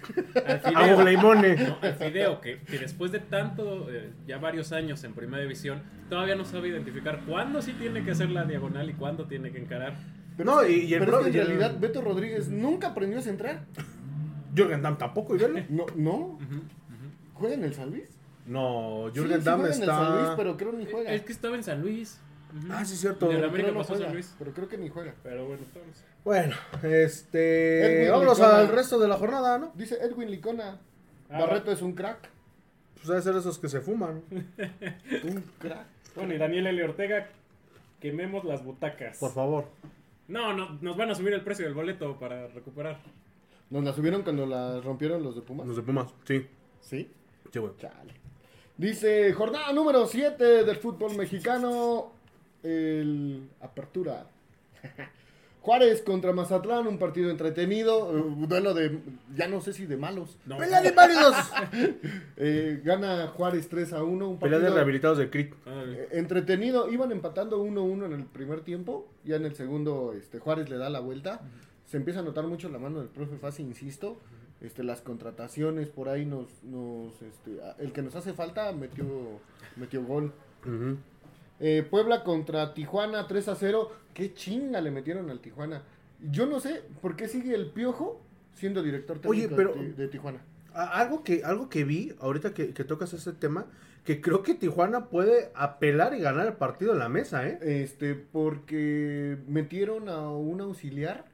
al A. No, al Fideo, que, que después de tanto, eh, ya varios años en primera división, todavía no sabe identificar cuándo sí tiene que hacer la diagonal y cuándo tiene que encarar. No, es que- y- y el pero pro- en el- realidad Beto Rodríguez nunca aprendió a centrar. Jürgen Damm tampoco, y velo. No, no. ¿Juega en el San Luis? No, Sí, Jürgen sí Damm juega en el San Luis, está. pero creo ni juega. Es que estaba en San Luis. Ah, sí, cierto. América no San Luis. Pero creo que ni juega. Pero bueno, estamos. Bueno, este. Edwin Vámonos Licona. al resto de la jornada, ¿no? Dice Edwin Licona. Ah, Barreto es un crack. Pues debe ser esos que se fuman. Un crack. Bueno, y Daniel L. Ortega, quememos las butacas. Por favor. No, no, nos van a subir el precio del boleto para recuperar. ¿Nos la subieron cuando la rompieron los de Pumas? Los de Pumas. Sí. Sí. Sí, güey. Chale. Dice, jornada número 7 del fútbol mexicano. El Apertura. Juárez contra Mazatlán, un partido entretenido. eh, Un duelo de, ya no sé si de malos. No. ¡Pelea de válidos! Eh, gana Juárez 3 a 1. Un Pelea de partido rehabilitados de CRIT. Ándale. eh, entretenido. Iban empatando 1-1 en el primer tiempo. Ya en el segundo, este, Juárez le da la vuelta. Se empieza a notar mucho la mano del profe Fasi, insisto. Este, las contrataciones por ahí nos, nos este, el que nos hace falta metió, metió gol. Ujú. Eh, Puebla contra Tijuana 3 a 0. Qué chinga le metieron al Tijuana. Yo no sé por qué sigue el Piojo siendo director Oye, técnico pero- de, de Tijuana. Algo que, algo que vi, ahorita que, que tocas ese tema, que creo que Tijuana puede apelar y ganar el partido en la mesa, ¿eh? Este, porque metieron a un auxiliar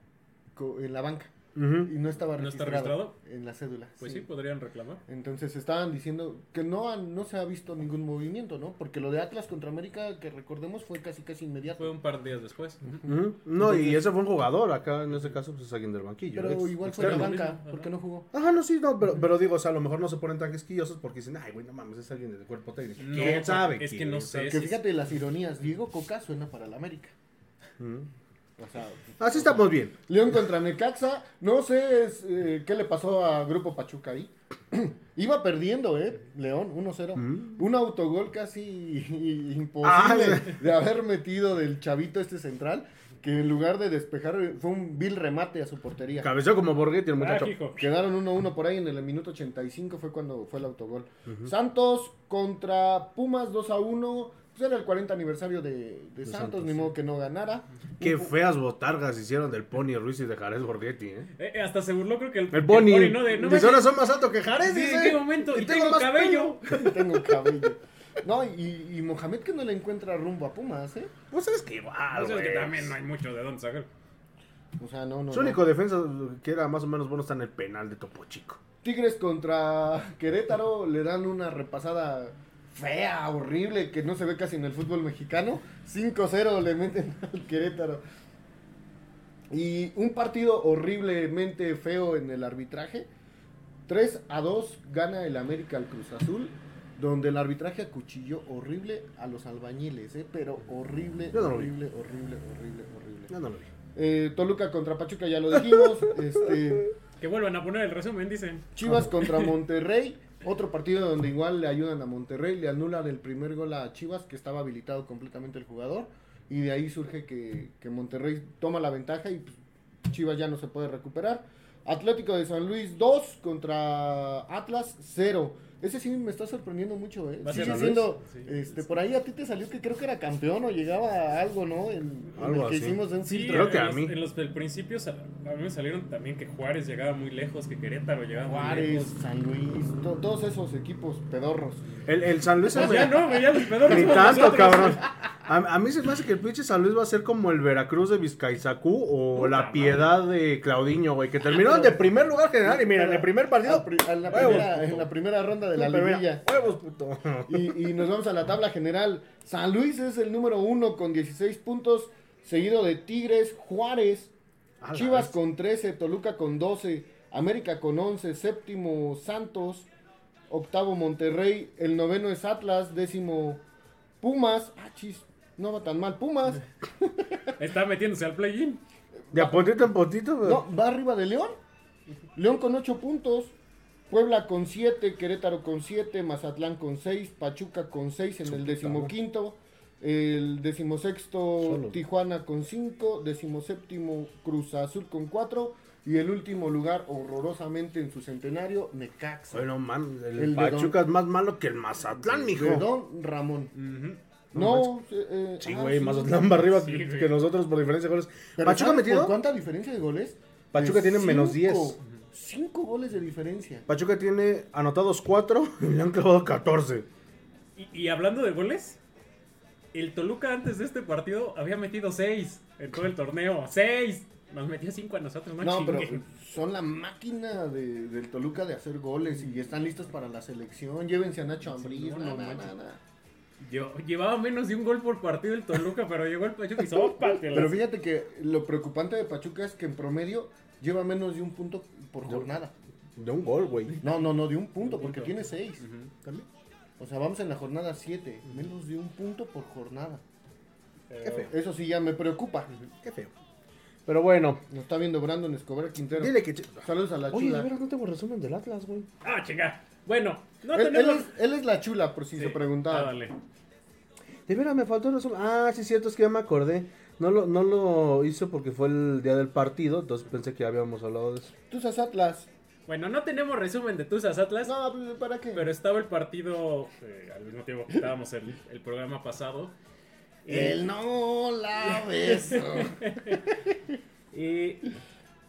en la banca Y no estaba ¿No está registrado, en la cédula. Pues sí. podrían reclamar. Entonces estaban diciendo que no, han- no se ha visto ningún movimiento, ¿no? Porque lo de Atlas contra América, que recordemos, fue casi casi inmediato. Fue un par de días después. No, y ese fue un jugador, acá en este caso pues es alguien del banquillo. Pero ex- igual fue en la externo. banca, mismo, ¿por qué ajá. no jugó? Ajá, no, sí, no, pero, pero digo, o sea, a lo mejor no se ponen tan quisquillosos porque dicen, ay, güey, no mames, es alguien del cuerpo técnico. No, ¿Quién sabe? es que no sé. Que fíjate las ironías, Diego Coca suena para la América. Ujú. O sea, Así estamos bien. León contra Necaxa, no sé es, eh, qué le pasó a Grupo Pachuca ahí. Iba perdiendo, ¿eh? León, 1-0. Mm. Un autogol casi imposible Ah, de haber metido del chavito este central, que en lugar de despejar fue un vil remate a su portería. Cabeceó como Borghetti el muchacho. Quedaron 1-1 por ahí en el minuto 85 fue cuando fue el autogol. Santos contra Pumas 2-1. Pues era el 40 aniversario de, de Santos, Santos, ni modo que no ganara. Qué Un- feas botargas hicieron del Pony Ruiz y de Jarez Borghetti, ¿eh? Eh, eh, hasta se burló, creo que el, El Pony. ¿no? De, no ahora son más alto que Jarez, sí. ¿En qué momento? Y Y, tengo tengo más cabello. Tengo cabello. No, y, y Mohamed que no le encuentra rumbo a Pumas, ¿eh? Pues es que igual, O sea, es que también no hay mucho de dónde sacar. O sea, no, no. Su no. único defensa que era más o menos bueno está en el penal de Topo Chico. Tigres contra Querétaro le dan una repasada fea, horrible, que no se ve casi en el fútbol mexicano. 5-0 le meten al Querétaro. Y un partido horriblemente feo en el arbitraje. 3 a 2 gana el América al Cruz Azul. Donde el arbitraje acuchilló horrible a los albañiles, ¿eh? pero horrible, no horrible, horrible, horrible, horrible. Ya no lo vi. Eh, Toluca contra Pachuca, ya lo dijimos. este, Que vuelvan a poner el resumen, dicen. Chivas contra Monterrey. Otro partido donde igual le ayudan a Monterrey. Le anulan el primer gol a Chivas, que estaba habilitado completamente el jugador. Y de ahí surge que, que Monterrey toma la ventaja y pues, Chivas ya no se puede recuperar. Atlético de San Luis 2 contra Atlas 0. Ese sí me está sorprendiendo mucho, ¿eh? ¿Va a ser Sigue siendo? Sí. este, por ahí a ti te salió que creo que era campeón o llegaba a algo, ¿no? En, en Algo el que así. hicimos de un Sí. Creo que en a mí. En los del principio a mí me salieron también que Juárez llegaba muy lejos, que Querétaro llegaba muy Juárez, lejos. San Luis, to- todos esos equipos pedorros. El, el San Luis Pues se ya me... no, ya los pedorros Ni somos tanto, nosotros. cabrón. A, a mí se me hace que el pinche San Luis va a ser como el Veracruz de Vizcaizacú o Puta la madre. piedad de Claudiño, güey, que terminaron de primer lugar general. Y mira, en el primer partido. A pri- a la primera- en la primera ronda de la liguilla. Huevos, puto. Y, y nos vamos a la tabla general. San Luis es el número uno con 16 puntos, seguido de Tigres, Juárez, Chivas vez. con 13, Toluca con 12, América con 11, séptimo Santos, octavo Monterrey, el noveno es Atlas, décimo Pumas, ah chis, no va tan mal, Pumas, Está metiéndose al play-in. De a puntito en puntito, güey. no, va arriba de León, León con 8 puntos, Puebla con 7, Querétaro con 7, Mazatlán con 6, Pachuca con 6 en Su el decimoquinto, el decimosexto Solo. Tijuana con 5, decimoséptimo Cruz Azul con 4 y el último lugar horrorosamente en su centenario, Necaxa. Bueno, man, el, Pachuca es más malo que el Mazatlán, mijo. de Don Ramón. Ujú. No, eh, eh, Sí, ah, güey, sí. Mazatlán va arriba Sí, que, nosotros por diferencia de goles. Pero Pachuca ¿sabes metido. ¿Por cuánta diferencia de goles? Pachuca De tiene menos 10. cinco. Cinco goles de diferencia. Pachuca tiene anotados 4 y le han clavado 14. Y, y hablando de goles, el Toluca antes de este partido había metido 6 en todo el torneo. ¡6! Nos metió 5 a nosotros, no, No, pero son la máquina de- del Toluca de hacer goles y están listos para la selección. Llévense a Nacho Ambriz. no, no Yo- llevaba menos de un gol por partido el Toluca, pero llegó el Pachuca y. Pero fíjate que lo preocupante de Pachuca es que en promedio lleva menos de un punto por jornada. De un gol, güey. No, no, no, de un punto, Un porque tiene seis. También. O sea, vamos en la jornada 7. Menos de un punto por jornada. Qué feo. Eso sí ya me preocupa. Qué feo. Pero bueno, Lo está viendo Brandon Escobar Quintero. dile que. Saludos a la Oye, de chula. veras no tengo resumen del Atlas, güey. Ah, chinga. Bueno, no él, él tenemos... es, él es la chula, por si Sí. se preguntaba. Ah, dale. De veras me faltó el resumen. Ah, sí, cierto, es que ya me acordé. No lo, no lo hizo porque fue el día del partido, entonces pensé que ya habíamos hablado de eso. Tú sos Atlas. Bueno, no tenemos resumen de Tuzas Atlas, No, pues, ¿para qué? pero estaba el partido eh, al mismo tiempo que estábamos el, el programa pasado. Eh, Él no la besó. eh,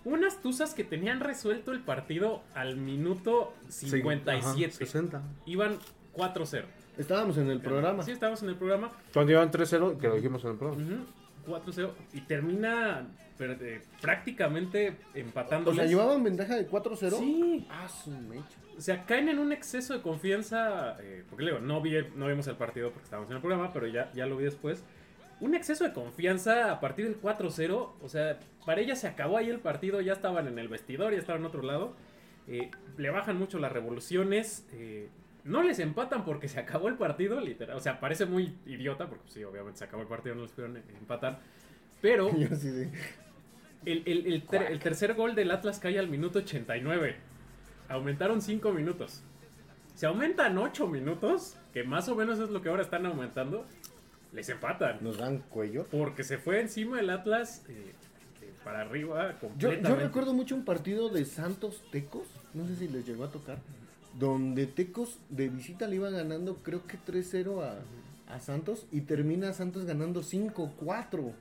unas Tuzas que tenían resuelto el partido al minuto 57. Ajá, 60. Iban 4-0. Estábamos en el programa. Sí, estábamos en el programa. Cuando iban 3-0, que lo dijimos en el programa. Ujú, 4-0. Y termina pero, eh, prácticamente O empatándoles. sea, llevaban ventaja de 4-0. Sí. Ah, su mecha. O sea, caen en un exceso de confianza. eh, porque le digo, no, vi, no vimos el partido porque estábamos en el programa, pero ya, ya lo vi después. Un exceso de confianza a partir del 4-0. O sea, para ella se acabó ahí el partido. Ya estaban en el vestidor, ya estaban en otro llado. eh, le bajan mucho las revoluciones. eh, no les empatan porque se acabó el partido, literal. O sea, parece muy idiota porque sí, obviamente se acabó el partido, no les pudieron empatar. Pero Yo el, el- el ter- el tercer gol del Atlas cae al minuto 89. Aumentaron 5 minutos. Se aumentan 8 minutos, que más o menos es lo que ahora están aumentando. Les empatan. Nos dan cuello. Porque se fue encima el Atlas eh, eh, para arriba Yo, yo recuerdo mucho un partido de Santos Tecos. No sé si les llegó a tocar. Donde Tecos de visita le iba ganando, creo que 3-0 a, a Santos. Y termina Santos ganando 5-4.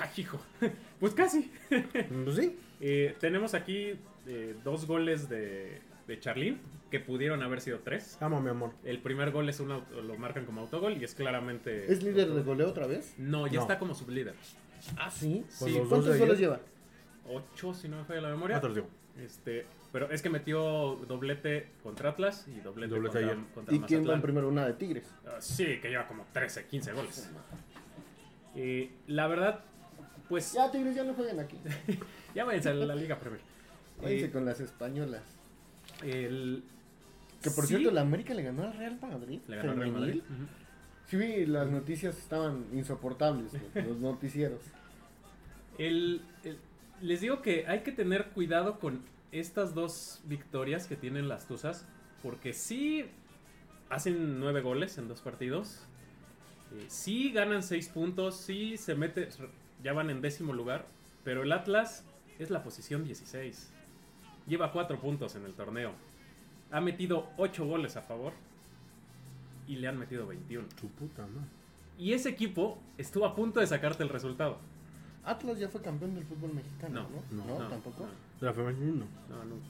Ay, hijo. Pues casi. Pues sí. Eh, tenemos aquí eh, dos goles de, de Charlín, que pudieron haber sido tres. Amo, mi amor. El primer gol es un auto- lo marcan como autogol y es claramente... ¿Es líder de goleo otra vez? No, ya No. está como sublíder. Ah, sí. Dos ¿Cuántos goles lleva? 8 si no me falla la memoria. Los digo. Este, pero es que metió doblete contra Atlas y doblete, Doblete contra, ayer. contra ¿Y quién va en primero? Una de Tigres. Ah, sí, que lleva como 13, 15 goles. Eh, la verdad, pues ya, Ya, Tigres ya no juegan aquí. váyanse a la Liga Premier. Váyanse Eh, con las españolas. el, Que por sí, cierto, la América le ganó al Real Madrid. le ganó al Real. Madrid. Ujú. Sí, vi, las noticias estaban insoportables, los- los noticieros. El- el- les digo que hay que tener cuidado con estas dos victorias que tienen las Tuzas, porque sí hacen nueve goles en dos partidos, eh, sí ganan seis puntos, sí se mete, ya van en décimo lugar, pero el Atlas es la posición 16, lleva cuatro puntos en el torneo, ha metido ocho goles a favor y le han metido 21. Su puta madre. Y ese equipo estuvo a punto de sacarte el resultado. Atlas ya fue campeón del fútbol mexicano, ¿no? No, no, tampoco. De la femenil no. No, nunca.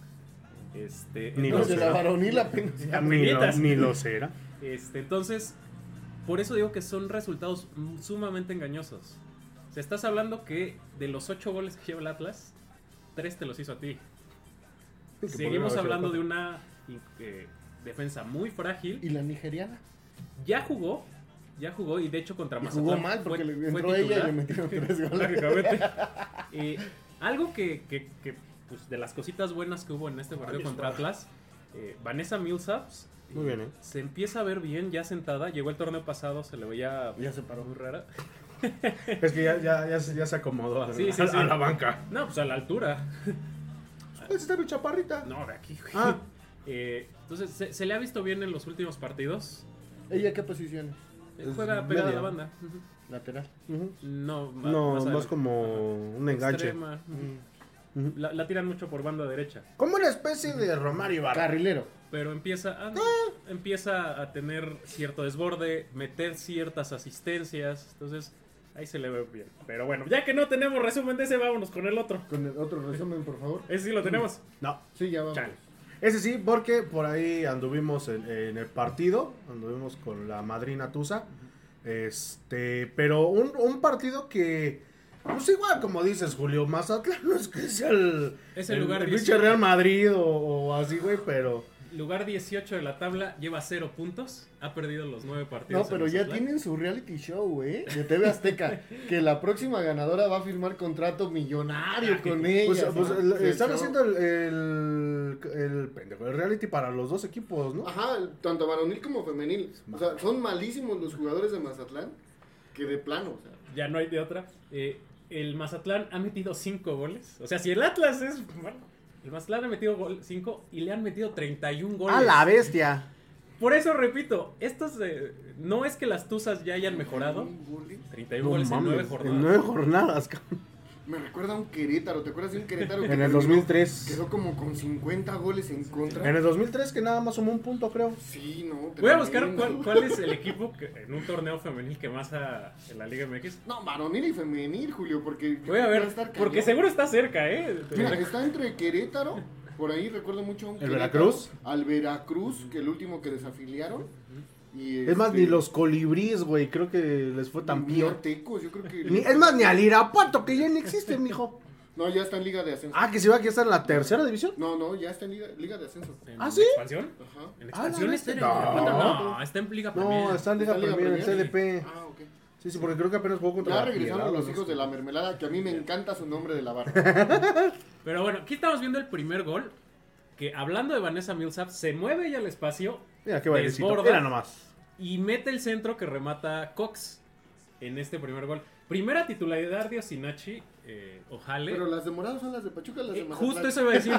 Este, Ni No, lo de será. la varonil apenas. Ni lo, ni lo será. este, entonces, por eso digo que son resultados sumamente engañosos. O sea, estás hablando que de los ocho goles que lleva el Atlas, tres te los hizo a ti. Seguimos hablando de una eh, defensa muy frágil. ¿Y la nigeriana? Ya jugó, ya jugó y de hecho contra Mazatlán jugó mal porque fue- le entró ella y le metieron tres goles. Eh, algo que, que- que, pues, de las cositas buenas que hubo en este partido contra Atlas, eh, Vanessa Millsaps Muy bien, ¿eh? se empieza a ver bien ya sentada. Llegó el torneo pasado, se le veía Ya se paró. muy rara. Es que ya, ya, ya, se- ya se acomodó a, Sí, sí, a- sí. a la banca. No, pues a la altura. Pues está mi chaparrita. No, de aquí, güey. Ah. Eh, entonces, se, se le ha visto bien en los últimos partidos. ¿Ella qué posición? Eh, Es Juega pegada a la banda. Lateral. No, más, como un enganche. La, la tiran mucho por banda derecha. Como una especie de Romario Ibarra. Carrilero. Pero empieza a, empieza a tener cierto desborde, meter ciertas asistencias. Entonces, Ahí se le ve bien. Pero bueno, ya que no tenemos resumen de ese, vámonos con el otro. Con el otro resumen, por favor. Ese sí lo tenemos. No. Sí, ya vamos. Chale. Ese sí, porque por ahí anduvimos en, en el partido, anduvimos con la madrina Tusa. Este, pero un, un partido que, pues igual como dices, Julio, Mazatlán no es que sea el, Es el lugar el pinche 18. Real Madrid o, o así, güey, pero Lugar 18 de la tabla, lleva 0 puntos. Ha perdido los 9 partidos. No, pero ya tienen su reality show, güey, de TV Azteca. que la próxima ganadora va a firmar contrato millonario con ella. pues, pues, el- Sí, están show. haciendo el, el, el pendejo, el reality para los dos equipos, ¿no? Ajá, tanto varonil como femenil. O sea, son malísimos los jugadores de Mazatlán que de plano, o sea. Ya no hay de otra. Eh, el Mazatlán ha metido 5 goles. O sea, si el Atlas es. Bueno, el Mazatlán ha metido 5 y le han metido 31 goles. bestia! Por eso repito, estos. eh, no es que las Tuzas ya hayan mejorado. 31 No goles en 9 mames, jornadas. en nueve jornadas, cabrón. Me recuerda a un Querétaro, ¿te acuerdas de un Querétaro que En el terminó- 2003. Quedó como con 50 goles en contra. En el 2003 que nada más sumó un punto, creo. Sí, no. Voy a buscar cuál, cuál es el equipo que, en un torneo femenil que más ha en la Liga MX. No, varonil y femenil, Julio, porque... Voy a ver, estar porque seguro está cerca, ¿eh? Mira, está entre Querétaro, por ahí recuerdo mucho a un ¿El Querétaro, Veracruz? Al Veracruz, que el último que desafiliaron. Y Es más, este, ni los colibríes, güey, creo que les fue tan ni a peor. Tecos, yo creo que... Ni- es más, ni al Irapuato, que ya no existe, mijo. No, ya está en Liga de Ascenso. Ah, que se va a estar en la tercera división. No, no, ya está en Liga, Liga de Ascenso. ¿En ¿Ah, sí? expansión? Ajá. ¿En Ah, expansión la está en? No. No, está en Liga Premier. No, está en Liga ¿Está en Liga Premier, en Premier? CDP. Ah, ok. Sí, sí, porque creo que apenas jugó contra Ya Piedad, los hijos de la mermelada, que a mí me encanta su nombre de la barra. Pero bueno, aquí estamos viendo el primer gol. Que hablando de Vanessa Millsap, se mueve ella al espacio Mira qué bailecito. Desborda. Mira nomás. y mete el centro que remata Cox en este primer gol. Primera titularidad de Osinachi, eh, Ojale. Pero las de morado son las de Pachuca, las de Eh, Mazatlán. justo eso iba a decir.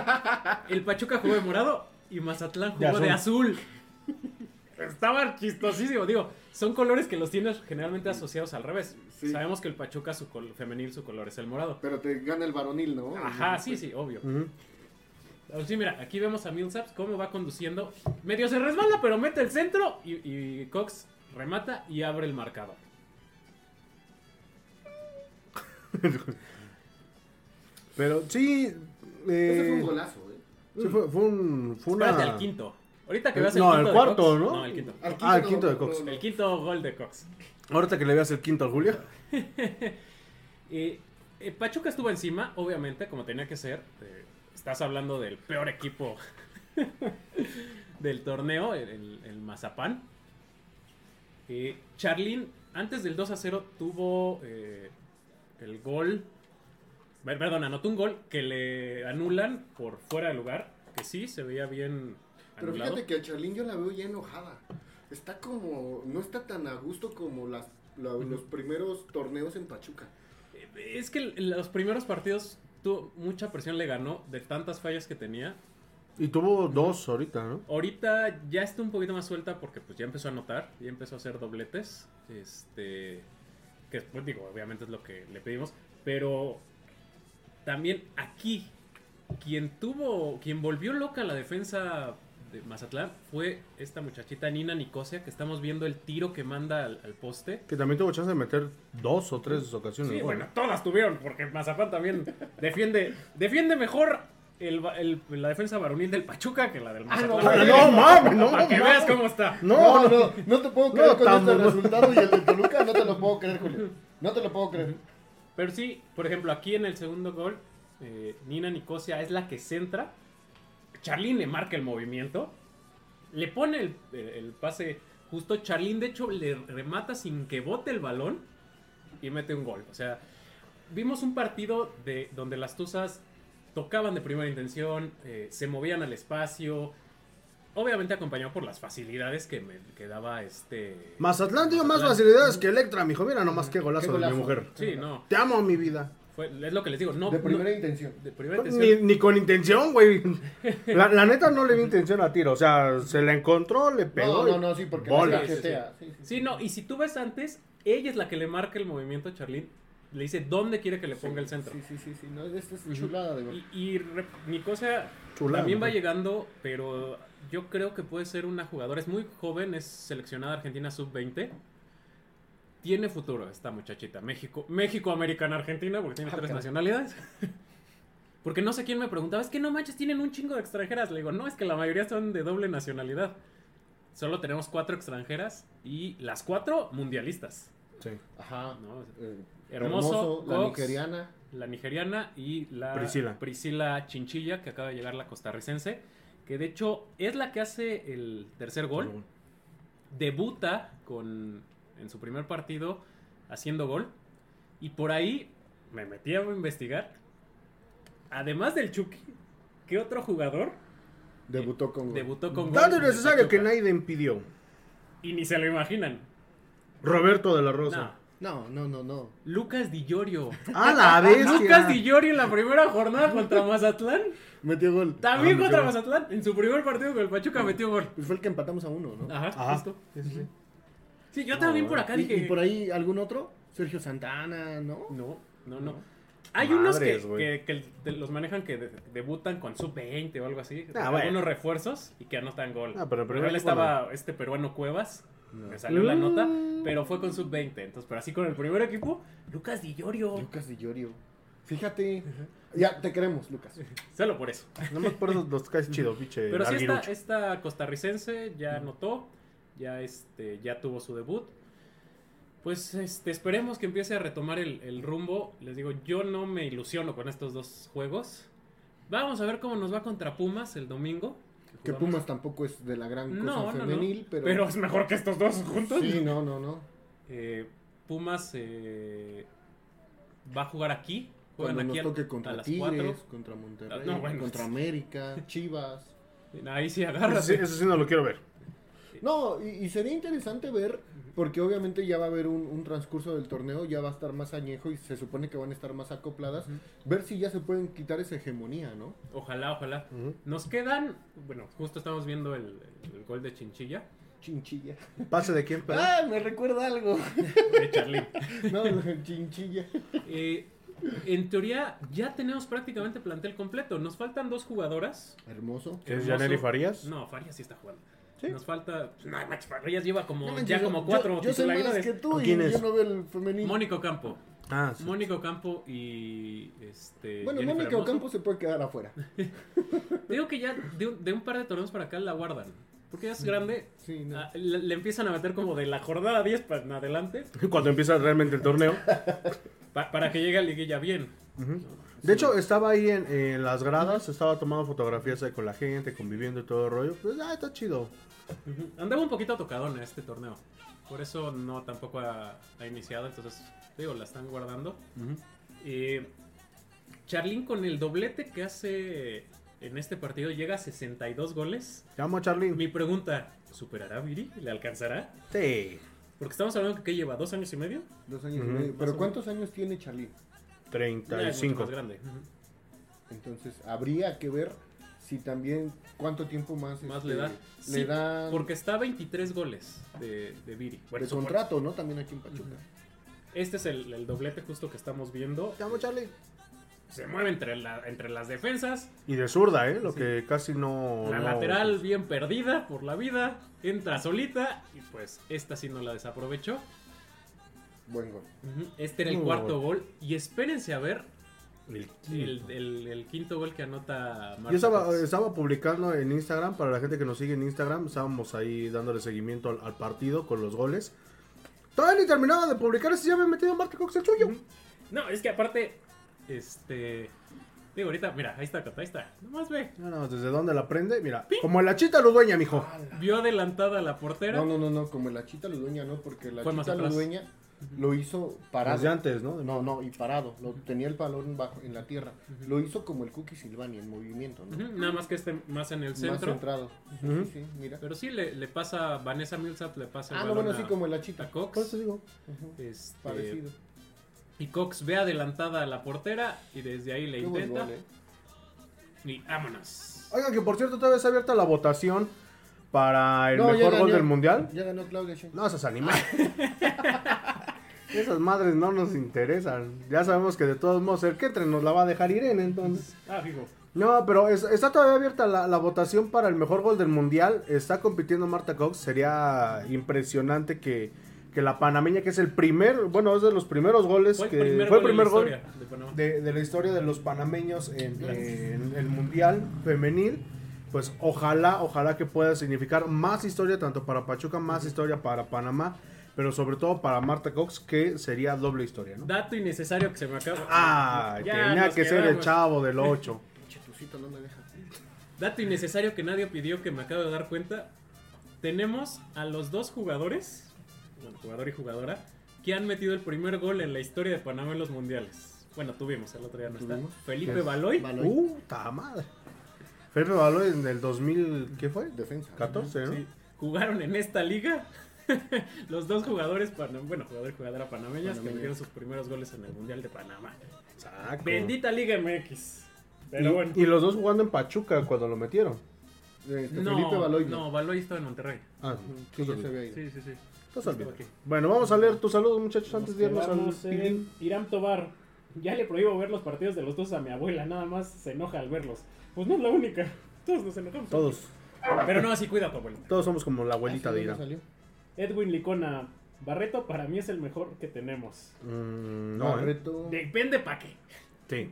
El Pachuca jugó de morado y Mazatlán jugó De de azul. Estaba chistosísimo. Digo, son colores que los tienes generalmente asociados al revés. Sí. Sabemos que el Pachuca, su col- femenil, su color es el morado. Pero te gana el varonil, ¿no? Ajá, sí, sí, obvio. Ahora Sí, mira, aquí vemos a Millsaps cómo va conduciendo. Medio se resbala, pero mete el centro y, y Cox remata y abre el marcador. Pero sí. Ese fue Eh, un golazo, ¿eh? sí, fue, fue un. Fue una... Espérate, el quinto. Ahorita que veas el No, quinto el cuarto, Cox- ¿no? No, el quinto. Al Ah, el quinto de Cox. El quinto gol de Cox. Ahorita que le veas el quinto al Julio. Eh, eh, Pachuca estuvo encima, obviamente, como tenía que ser. Eh, estás hablando del peor equipo del torneo, el, el- Mazapán. Eh, Charlín, antes del 2 a 0, tuvo eh, el gol. per- Perdón, anotó un gol que le anulan por fuera de lugar. Que sí, se veía bien Pero anulado. fíjate que a Charlín yo la veo ya enojada. Está como. No está tan a gusto como las, la- los primeros torneos en Pachuca. Eh, Es que los primeros partidos tuvo mucha presión, le ganó de tantas fallas que tenía. Y tuvo dos ahorita, ¿no? Ahorita ya está un poquito más suelta porque pues ya empezó a anotar, ya empezó a hacer dobletes. Este que pues digo, obviamente es lo que le pedimos, pero también aquí quien tuvo, quien volvió loca la defensa de Mazatlán fue esta muchachita Nina Nicosia, que estamos viendo el tiro que manda al, al poste. Que también tuvo chance de meter dos o tres ocasiones. Sí, ¿no? bueno, todas tuvieron, porque Mazapán también defiende, defiende mejor el, va- el- la defensa varonil del Pachuca que la del Ah, no, Mazatlán. Ah, no mames, no. Para que mames. veas cómo está. No, no, no, no te puedo creer No, con este resultado y el de Toluca no te lo puedo creer, Julio. No te lo puedo creer. Pero sí, por ejemplo, aquí en el segundo gol, eh, Nina Nicosia es la que centra. Charlín le marca el movimiento. Le pone el, el- el pase justo. Charlín, de hecho, le remata sin que bote el balón y mete un gol. O sea, vimos un partido de, donde las Tuzas tocaban de primera intención, eh, se movían al espacio. Obviamente acompañado por las facilidades que me que daba este. Mazatlán dio más Mazatlán. facilidades que Electra, mijo. Mira nomás qué golazo, Qué de golazo. mi mujer. Sí, no. Te amo, mi vida. Fue, es lo que les digo. No, De primera no- intención. de primera intención. Ni, ni con intención, güey. La, la neta no le vi intención a tiro. O sea, se la encontró, le pegó. No, no, no, sí, porque bolas. la Sí, sí, cachetea. Sí, sí. Sí, no, y si tú ves antes, ella es la que le marca el movimiento a Charlene. Le dice dónde quiere que le ponga el centro. Sí, sí, sí, sí, no, esta es chulada de. Y, y re- Chulada, también va llegando, pero yo creo que puede ser una jugadora. Es muy joven, es seleccionada Argentina sub-20. Tiene futuro esta muchachita. México, México, Americana, Argentina, porque tiene Ah, tres nacionalidades. Porque no sé quién me preguntaba, es que no manches, tienen un chingo de extranjeras. Le digo, no, es que la mayoría son de doble nacionalidad. Solo tenemos cuatro extranjeras y las cuatro mundialistas. Sí. Ajá. ¿no? Eh, Hermoso, la Cox, nigeriana. La nigeriana y la Priscila. Priscila Chinchilla, que acaba de llegar la costarricense. Que de hecho es la que hace el tercer gol. Debuta con, en su primer partido haciendo gol. Y por ahí me metí a investigar. Además del Chucky, ¿qué otro jugador Debutó con gol. debutó con gol? Tanto en necesario que nadie impidió. Y ni se lo imaginan. Roberto de la Rosa. No, no, no, no. Lucas Di Llorio. ¡A la bestia! Lucas Di Llorio en la primera jornada contra Mazatlán. Metió gol. También Ah, contra Mazatlán. En su primer partido con el Pachuca metió gol. Pues fue el que empatamos a uno, ¿no? Ajá, Ajá. justo. Sí, sí, sí. Yo también por acá ¿Y, dije. y por ahí algún otro? Sergio Santana, ¿no? No, no, no. Hay unos que, que- los manejan que de- debutan con sub-20 o algo así. Ah, algunos refuerzos y que anotan gol. Ah, pero Por estaba este peruano Cuevas. No. Me salió la nota, Mm. pero fue con sub-20. Entonces, pero así con el primer equipo, Lucas Di Llorio. Lucas Di Llorio. Fíjate. Ya, te queremos, Lucas. Solo por eso. No me acuerdo los caes chido, pinche. Pero sí, esta, larguirucho. esta costarricense ya anotó, ya, este, ya tuvo su debut. Pues este, esperemos que empiece a retomar el, el rumbo. Les digo, yo no me ilusiono con estos dos juegos. Vamos a ver cómo nos va contra Pumas el domingo. Que Jugamos- Pumas tampoco es de la gran cosa No, no, no. femenil, pero... Pero es mejor que estos dos juntos. Sí, no, no, no. Eh, Pumas eh, va a jugar aquí. Juegan Cuando aquí nos a- toque contra las Tigres, 4. contra Monterrey, No, bueno. contra América, Chivas. Ahí sí Eso agárrate. eso sí no lo quiero ver. No, y, y sería interesante ver, porque obviamente ya va a haber un, un transcurso del torneo, ya va a estar más añejo y se supone que van a estar más acopladas, ver si ya se pueden quitar esa hegemonía, ¿no? Ojalá, ojalá. Nos quedan, bueno, justo estamos viendo el, el gol de Chinchilla. Chinchilla. ¿Pase de quién, perdón? ¡Ah, me recuerda algo! De Charly. No, chinchilla. Eh, en teoría ya tenemos prácticamente plantel completo. Nos faltan dos jugadoras. Hermoso. ¿Es. Yaneli Farías? No, Farías sí está jugando. ¿Sí? Nos falta. No, macho, Farías lleva como No ya yo- como cuatro yo, yo sé más titularidades. que tú ¿Con y quién yo es? no veo el femenino. Mónico Campo. Ah, sí. Mónico Campo y este. bueno, Hermoso. Ocampo se puede quedar afuera. Digo que ya de un, de un par de torneos para acá la guardan. Porque ya es grande. Sí, no. ah, le, le empiezan a meter como de la jornada 10 para en adelante. Cuando empieza realmente el torneo. pa- para que llegue a liguilla bien. De hecho, estaba ahí en, en las gradas, estaba tomando fotografías ahí con la gente, conviviendo y todo el rollo. Pues, ah, está chido. Andaba un poquito tocadón en este torneo. Por eso no tampoco ha, ha iniciado. Entonces, digo, la están guardando. Eh, Charlín con el doblete que hace en este partido llega a 62 goles. Te amo, Charly. Mi pregunta, ¿superará a Viri? ¿Le alcanzará? Sí. Porque estamos hablando que lleva dos años y medio. Dos años y medio. Pero ¿cuántos años tiene Charly? Ya es mucho 35. más grande. Entonces, habría que ver si también cuánto tiempo más, Más este, le da. le Sí, dan Porque está a 23 goles de, de Viri. Bueno, de contrato, ¿no? También aquí en Pachuca. Este es el, el doblete justo que estamos viendo. Te amo, Charly. Se mueve entre, la, entre las defensas. Y de zurda, ¿eh? Lo que casi no. La no- lateral bien perdida por la vida. Entra solita. Y pues esta sí no la desaprovechó. Buen gol. Este era el Muy cuarto gol. Y espérense a ver El el, el- el quinto gol que anota Marta Yo estaba, publicando en Instagram, para la gente que nos sigue en Instagram, estábamos ahí dándole seguimiento al, al partido con los goles. Todavía ni terminaba de publicar ese ya había metido Marta Cox el suyo. No, es que aparte. Este. Digo, ahorita, mira, ahí está, ahí está. Nomás ve. No, no, ¿desde dónde la prende? Mira, como la chita ludueña, mijo. Vio adelantada la portera. No, no, no, no, como la chita ludueña, no, porque la Fue chita atrás. ludueña lo hizo parado. Desde antes, ¿no? No, no, y parado. Lo, tenía el balón bajo en la tierra. Lo hizo como el Cookie Silvani en movimiento, ¿no? Nada más que esté más en el Más centro. centrado. Ujú. Sí, sí, mira. Pero sí, le, le pasa Vanessa Millsap, le pasa el Ah, no, bueno, a- sí, como la a chita. Cox. Por eso digo. Este, Parecido. Y Cox ve adelantada a la portera y desde ahí le Qué intenta. gol, ¿eh? Y vámonos. Oigan, que por cierto, todavía está abierta la votación para el No, mejor gol del mundial. Ya ganó Claudia Sheinbaum. No, esas animales. Esas madres no nos interesan. Ya sabemos que de todos modos el que nos la va a dejar Irene, entonces. Ah, fijo. No, pero es- está todavía abierta la, la votación para el mejor gol del mundial. Está compitiendo Marta Cox. Sería impresionante que, que la panameña, que es el primer, bueno, es de los primeros goles Fue el que primer fue el gol primer la gol de la historia de los panameños en, en el mundial femenil. Pues ojalá, ojalá que pueda significar más historia tanto para Pachuca, más historia para Panamá, pero sobre todo para Marta Cox, que sería doble historia, ¿no? Dato innecesario que se me acaba. Ah, Ya tenía que ser el chavo del 8. Pinche Tucito no me deja. Dato innecesario que nadie pidió que me acabo de dar cuenta. Tenemos a los dos jugadores, bueno, jugador y jugadora, que han metido el primer gol en la historia de Panamá en los mundiales. Bueno, tuvimos, el otro día no está. Felipe. Baloy. Baloy. Uh, ta madre. Felipe Baló en el 2000, ¿qué fue? Defensa. 14, ¿no? Sí, jugaron en esta liga. los dos jugadores, panam- bueno, jugador y jugadora panameñas que metieron sus primeros goles en el Mundial de Panamá. Exacto. Bendita Liga MX. Y, Pero bueno. y los dos jugando en Pachuca cuando lo metieron. Este, no, Felipe Baloy. no, Baloy estaba en Monterrey. Ah, Sí, ido. Sí, sí, sí. Estás. Bueno, vamos a leer tus saludos, muchachos, antes de irnos al en. Irán Tobar. Ya le prohíbo ver los partidos de los dos a mi abuela, nada más se enoja al verlos. Pues no es la única. Todos nos enojamos. Todos, Pero no, así cuida a tu abuelita. todos somos como la abuelita Ah, sí, de ¿dónde Ira. salió? Edwin Licona. Barreto para mí es el mejor que tenemos. Mm, no, ¿eh? Barreto. Depende para qué. Sí.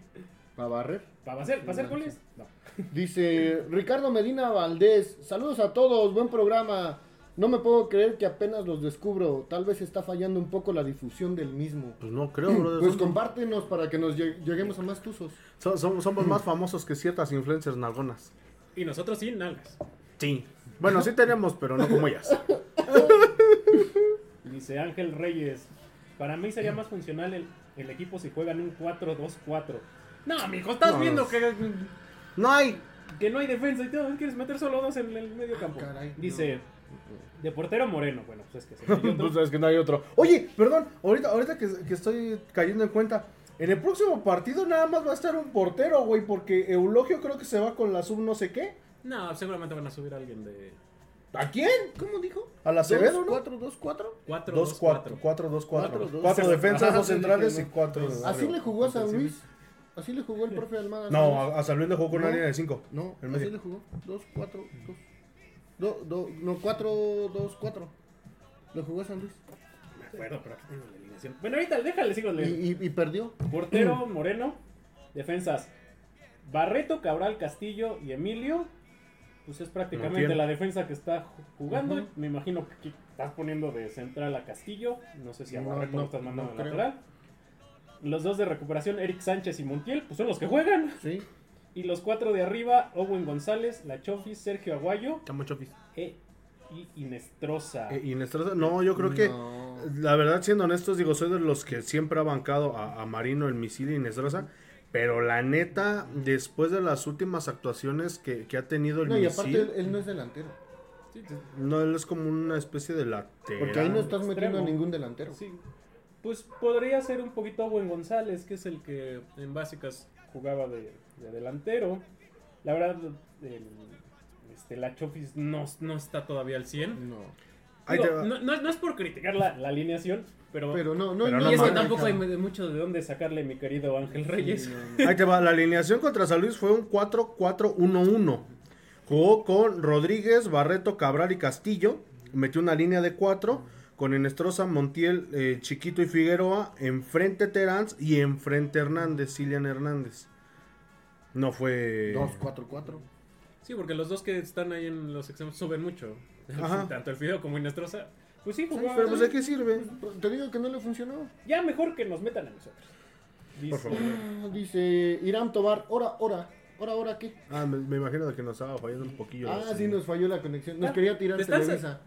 ¿Para barrer? ¿Para hacer, para hacer goles? No. Dice Ricardo Medina Valdés. Saludos a todos, buen programa. No me puedo creer que apenas los descubro. Tal vez está fallando un poco la difusión del mismo. Pues no creo, brother. Pues compártenos para que nos lleg- lleguemos a más tuzos. so- somos, somos más famosos que ciertas influencers nalgonas. Y nosotros sin nalgas. Sí. Bueno, sí tenemos, pero no como ellas. Dice Ángel Reyes. Para mí sería más funcional el, el equipo si juegan un 4-2-4. No, amigo, estás No, viendo que, No hay. que no hay defensa y todo. ¿Quieres meter solo dos en el medio campo? Ah, caray, Dice, de portero Moreno. Bueno, pues es que metió otro. Pues es que no hay otro. Oye, perdón, ahorita, ahorita que, que estoy cayendo en cuenta. En el próximo partido nada más va a estar un portero, güey, porque Eulogio creo que se va con la sub no sé qué. No, seguramente van a subir a alguien de ¿A quién? ¿Cómo dijo? ¿Al Acevedo, no? 4 2 4 4 2 4 4 2 4 Cuatro, dos. 4 defensas, Ajá, 2 sí, centrales y no. 4 Así le jugó a San Luis. Así le jugó el profe Almada. No, a, a San Luis le jugó con una línea de 5. No, así le jugó. 2 4 2. Do, do, no, 4 2 4. Le jugó a San Luis. Me acuerdo, pero aquí tengo la alineación. Bueno, ahorita déjale, sigo y, y perdió. Portero Moreno. Defensas Barreto, Cabral, Castillo y Emilio. Pues es prácticamente la defensa que está ju- jugando. Me imagino que aquí estás poniendo de central a Castillo. No sé si a No, Barreto no, lo estás mandando no de creo. lateral. Los dos de recuperación, Eric Sánchez y Montiel, pues son los que juegan. Sí. Y los cuatro de arriba, Owen González, La Chofis, Sergio Aguayo Está mucho pis. e, y Inestrosa. Y Nestroza- no, yo creo que No. la verdad siendo honestos digo, soy de los que siempre ha bancado a, a Marino el misil y Nestroza, pero la neta después de las últimas actuaciones que, que ha tenido el No, y aparte él, él no es delantero. Sí, sí, no él es como una especie de lateral. Porque ahí no estás Extremo. metiendo a ningún delantero. sí. Pues podría ser un poquito Owen González, que es el que en básicas jugaba de, de delantero. La verdad, el, este, La Chofis no, no está todavía al 100. No. Ahí Digo, te va. no, no es- no es por criticar la, la alineación, pero, Pero no, no, Pero y no es que tampoco hay mucho de dónde sacarle mi querido Ángel Reyes. Sí, no, no. Ahí te va, la alineación contra San Luis fue un 4-4-1-1. Jugó con Rodríguez, Barreto, Cabral y Castillo. Metió una línea de 4 con Enestrosa, Montiel, eh, Chiquito y Figueroa. Enfrente Terán y enfrente Hernández, Cilian Hernández. No fue. 2 4 4. Sí, porque los dos que están ahí en los extremos suben mucho. Ajá. Tanto el Fideo como Inestrosa. Pues sí, jugó. Pero pues de qué sirve. Te digo que no le funcionó. Ya mejor que nos metan a nosotros. Dice, Por favor. Ah, Dice Irán Tobar, hora, hora. Hora, hora, ¿qué? Ah, me, me imagino de que nos estaba fallando un poquillo. Ah, así. sí, nos falló la conexión. Nos Ah, quería tirar ¿te estás- Televisa.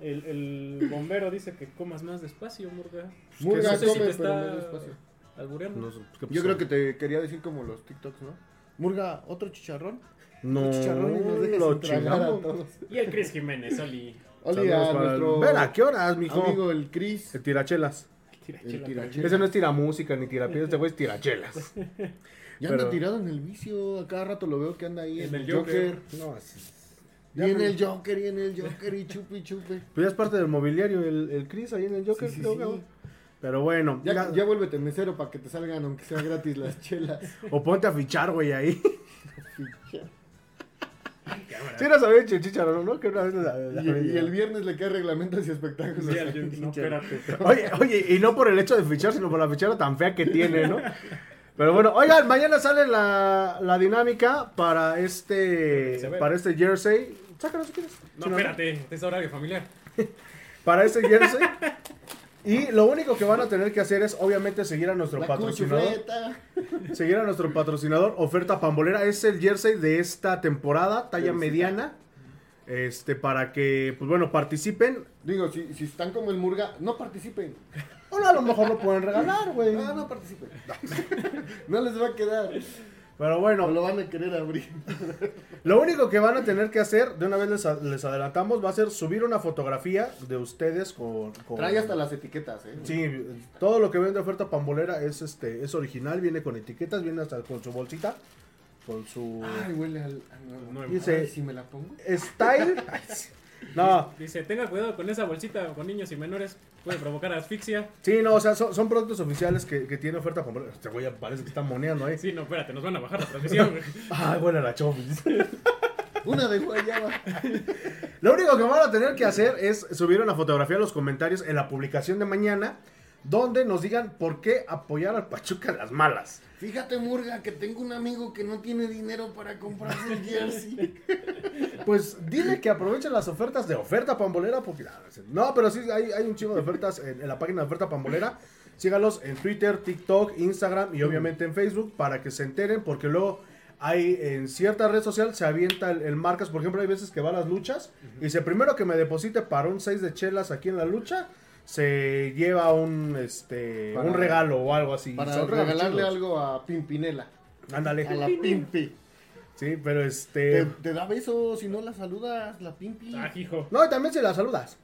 El, el bombero dice que comas más despacio, Murga. Murga no sé si come, te pero está más despacio. albureando. No sé, ¿qué Yo pasó? creo que te quería decir como los TikToks, ¿no? Murga, otro chicharrón. No, chicharrón nos dejas lo sin tragar a chingamos. todos. Y el Chris Jiménez, Oli. Oli a nuestro Ven, ¿a qué horas, mijo? amigo el Chris. El tirachelas. Tira El chela, tirachela. Ese no es tiramúsica ni tirapiedras, este güey es tirachelas. Ya Pero- anda tirado en el vicio. A cada rato lo veo que anda ahí en, En el el Joker. Joker. No, así. Y en el Joker, y en el Joker, y chupe, y chupe. Pues ya es parte del mobiliario el, el Chris ahí en el Joker, Sí, sí, creo, sí. Pero bueno, Ya, ya- ya vuélvete mesero para que te salgan, aunque sea gratis, las chelas. o ponte a fichar, güey, ahí. cámara. Sí, no sabía el chicharo, ¿no? Que una vez la- la- Y, y el viernes le cae reglamentos y espectáculos. Sí, al- no, espérate. Oye, oye, y no por el hecho de fichar, sino por la fichera tan fea que tiene, ¿no? Pero bueno, oigan, mañana sale la, la dinámica para este para este jersey. Sácalo si quieres. No, Si espérate, es horario familiar. Para este jersey. Y lo único que van a tener que hacer es, obviamente, seguir a nuestro La patrocinador. Seguir a nuestro patrocinador, Oferta Pambolera. Es el jersey de esta temporada, talla Jersey. mediana. Este, para que, pues bueno, participen. Digo, si, si están como el Murga, no participen. O a lo mejor lo pueden regalar, güey. Ah, no participen. No les va a quedar. Pero bueno, No lo van a querer abrir. Lo único que van a tener que hacer, de una vez les, les adelantamos, va a ser subir una fotografía de ustedes con... con- Trae hasta las etiquetas, ¿eh? Sí, todo lo que vende oferta pambolera es este es original, viene con etiquetas, viene hasta con su bolsita, con su Ay, huele al, al. Dice- Ay, si me la pongo. style. No, Dice, tenga cuidado con esa bolsita con niños y menores, puede provocar asfixia. sí, no, o sea, son, son productos oficiales que, que tiene oferta pambolera. Este güey parece que está moneando ahí. Sí, no, espérate, nos van a bajar la transmisión. güey. Ay, bueno, la chofis. Una de guayaba. Lo único que van a tener que hacer es subir una fotografía a los comentarios en la publicación de mañana, donde nos digan por qué apoyar al Pachuca las malas. Fíjate, Murga, que tengo un amigo que no tiene dinero para comprarse el jersey. Pues dile que aprovechen las ofertas de oferta pambolera. Porque, no, pero sí, hay, hay un chingo de ofertas en, en la página de oferta pambolera. Sígalos en Twitter, TikTok, Instagram y obviamente en Facebook para que se enteren. Porque luego hay en cierta red social se avienta el, el marcas. Por ejemplo, hay veces que va a las luchas y dice: primero que me deposite para un 6 de chelas aquí en la lucha. Se lleva un este Para- un regalo o algo así. Para regalarle chidos. algo a Pimpinela. Ándale. A la Pimpi. Sí, pero Te, este. te da besos si no la saludas, la Pimpi. Ah, hijo. No, y también si la saludas.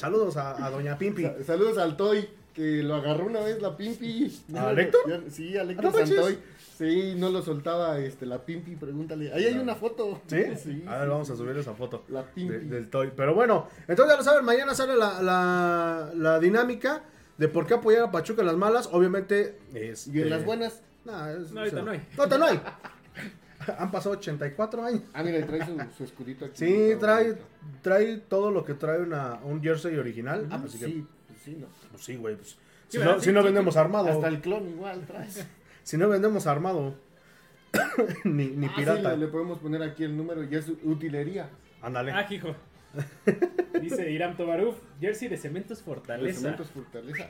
Saludos a, a Doña Pimpi. Sa- Saludos al Toy, que lo agarró una vez la Pimpi. ¿A Lector? Sí, a Ah, Lector manches. Santoy. Sí, no lo soltaba este, la Pimpi, pregúntale. Ahí hay una foto. ¿Sí? Sí. A ver, vamos a subir esa foto. La de- Pimpi. del toy. Pero bueno, entonces ya lo saben, mañana sale la, la, la dinámica de por qué apoyar a Pachuca en las malas. Obviamente es. Y en las buenas. No, es- No, ahorita no hay. No, ahorita no hay. Han pasado 84 años. Ah, mira, y trae su, su escudito aquí. Sí, trae, trae todo lo que trae una, un jersey original. Ah, Ah, pues sí, que- sí, pues sí, ¿no? pues sí, güey. pues, Sí, si, no, Sí, si no vendemos armado. Hasta el clon igual trae. Si no vendemos armado. ni ni Ah, sí, pirata. le, le podemos poner aquí el número y es utilería. Ándale. Ah, hijo. Dice Iram Tobaruf, jersey de Cementos De Fortaleza. Cementos Fortaleza.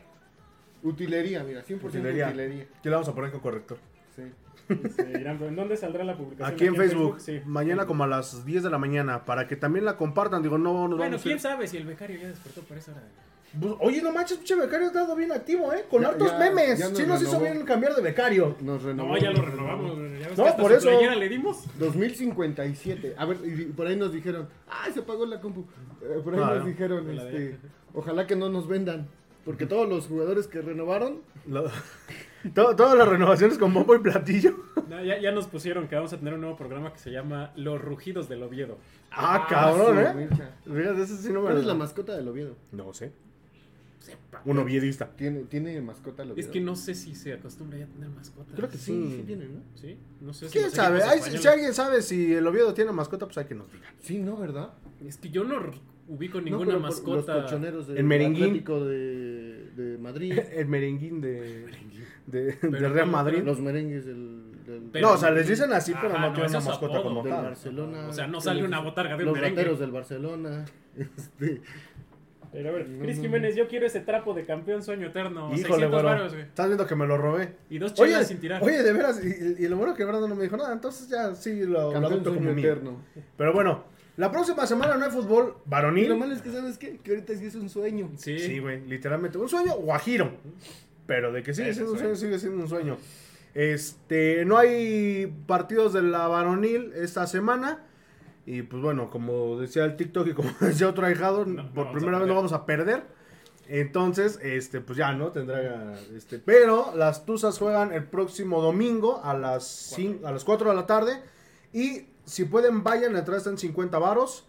Utilería, mira, 100% Utilería. utilería. Aquí le vamos a poner con corrector. Sí. ¿en dónde saldrá la publicación? Aquí en Facebook, Sí. mañana como a las 10 de la mañana, para que también la compartan. Digo, no nos Bueno, vamos quién sabe si el becario ya despertó por esa hora. Oye, no manches, pinche becario ha estado bien activo, ¿eh? Con Ya- hartos ya- memes. ya nos sí nos hizo bien cambiar de becario. Nos renovó. No, ya lo renovamos. Ya ves No, que hasta por eso. le dimos. 2057. A ver, y por ahí nos dijeron, ay, se apagó la compu. Eh, por ahí Ah, nos no. dijeron, de- este, ojalá que no nos vendan. Porque todos los jugadores que renovaron, Lo- Todo- todas las renovaciones con bombo y platillo. No, ya, ya nos pusieron que vamos a tener un nuevo programa que se llama Los Rugidos del Oviedo. Ah, cabrón, su ¿eh? ese sí no me ¿Cuál es la mascota del Oviedo? No sé. Sepa. Un oviedista. ¿Tiene, ¿tiene mascota el Es Oviedo? que no sé si se acostumbra ya a tener mascotas. Creo que Sí, sí. sí tiene, ¿no? ¿Sí? No sé ¿Quién sabe? si alguien sabe si el Oviedo tiene mascota, pues hay que nos diga. Sí, ¿no? ¿Verdad? Es que yo no ubico ninguna pero mascota. Los colchoneros del. Atlético de, de Madrid. El merenguín de, de, de Pero Real. Madrid. los merengues del, del, Pero- no, o sea, les dicen así, pero Ajá, no no, tienen una mascota apodo. como tal. Barcelona. O sea, no sale una botarga de un Los merengue. del Barcelona. Este, Pero a ver, No, Cris Jiménez, yo quiero ese trapo de campeón sueño eterno. Híjole, 600 güero. varos, güey. Estás viendo que me lo robé. Y dos Oye, sin tirar. oye, de veras, y, y lo bueno que Brandon no me dijo nada, entonces ya sí lo, lo campeón adopto como sueño mío. eterno. Pero bueno, la próxima semana no hay fútbol Y varonil. lo malo es que, ¿sabes qué? Que ahorita sí es un sueño. sí. Sí, güey, literalmente. Un sueño guajiro. Pero de que sigue siendo un sueño. sueño, sigue siendo un sueño. Este, no hay partidos de la varonil esta semana. Y pues bueno, como decía el TikTok y como decía otro ahijado, No, por primera vez no vamos a perder. Entonces, este, pues ya, ¿no? Tendrá, este, pero las Tuzas juegan el próximo domingo a las, cin- a las 4 de la tarde. Y si pueden, vayan, atrás están 50 varos.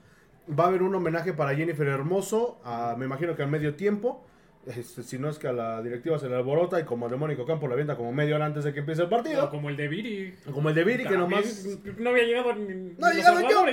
Va a haber un homenaje para Jennifer Hermoso, a- me imagino que al medio tiempo. Este, si no es que a la directiva se le alborota y como el Mónico Campo la avienta como media hora antes de que empiece el partido. O como el de Viri. Como el de Viri, que nomás... No había llegado ni, No, los llegaba yo.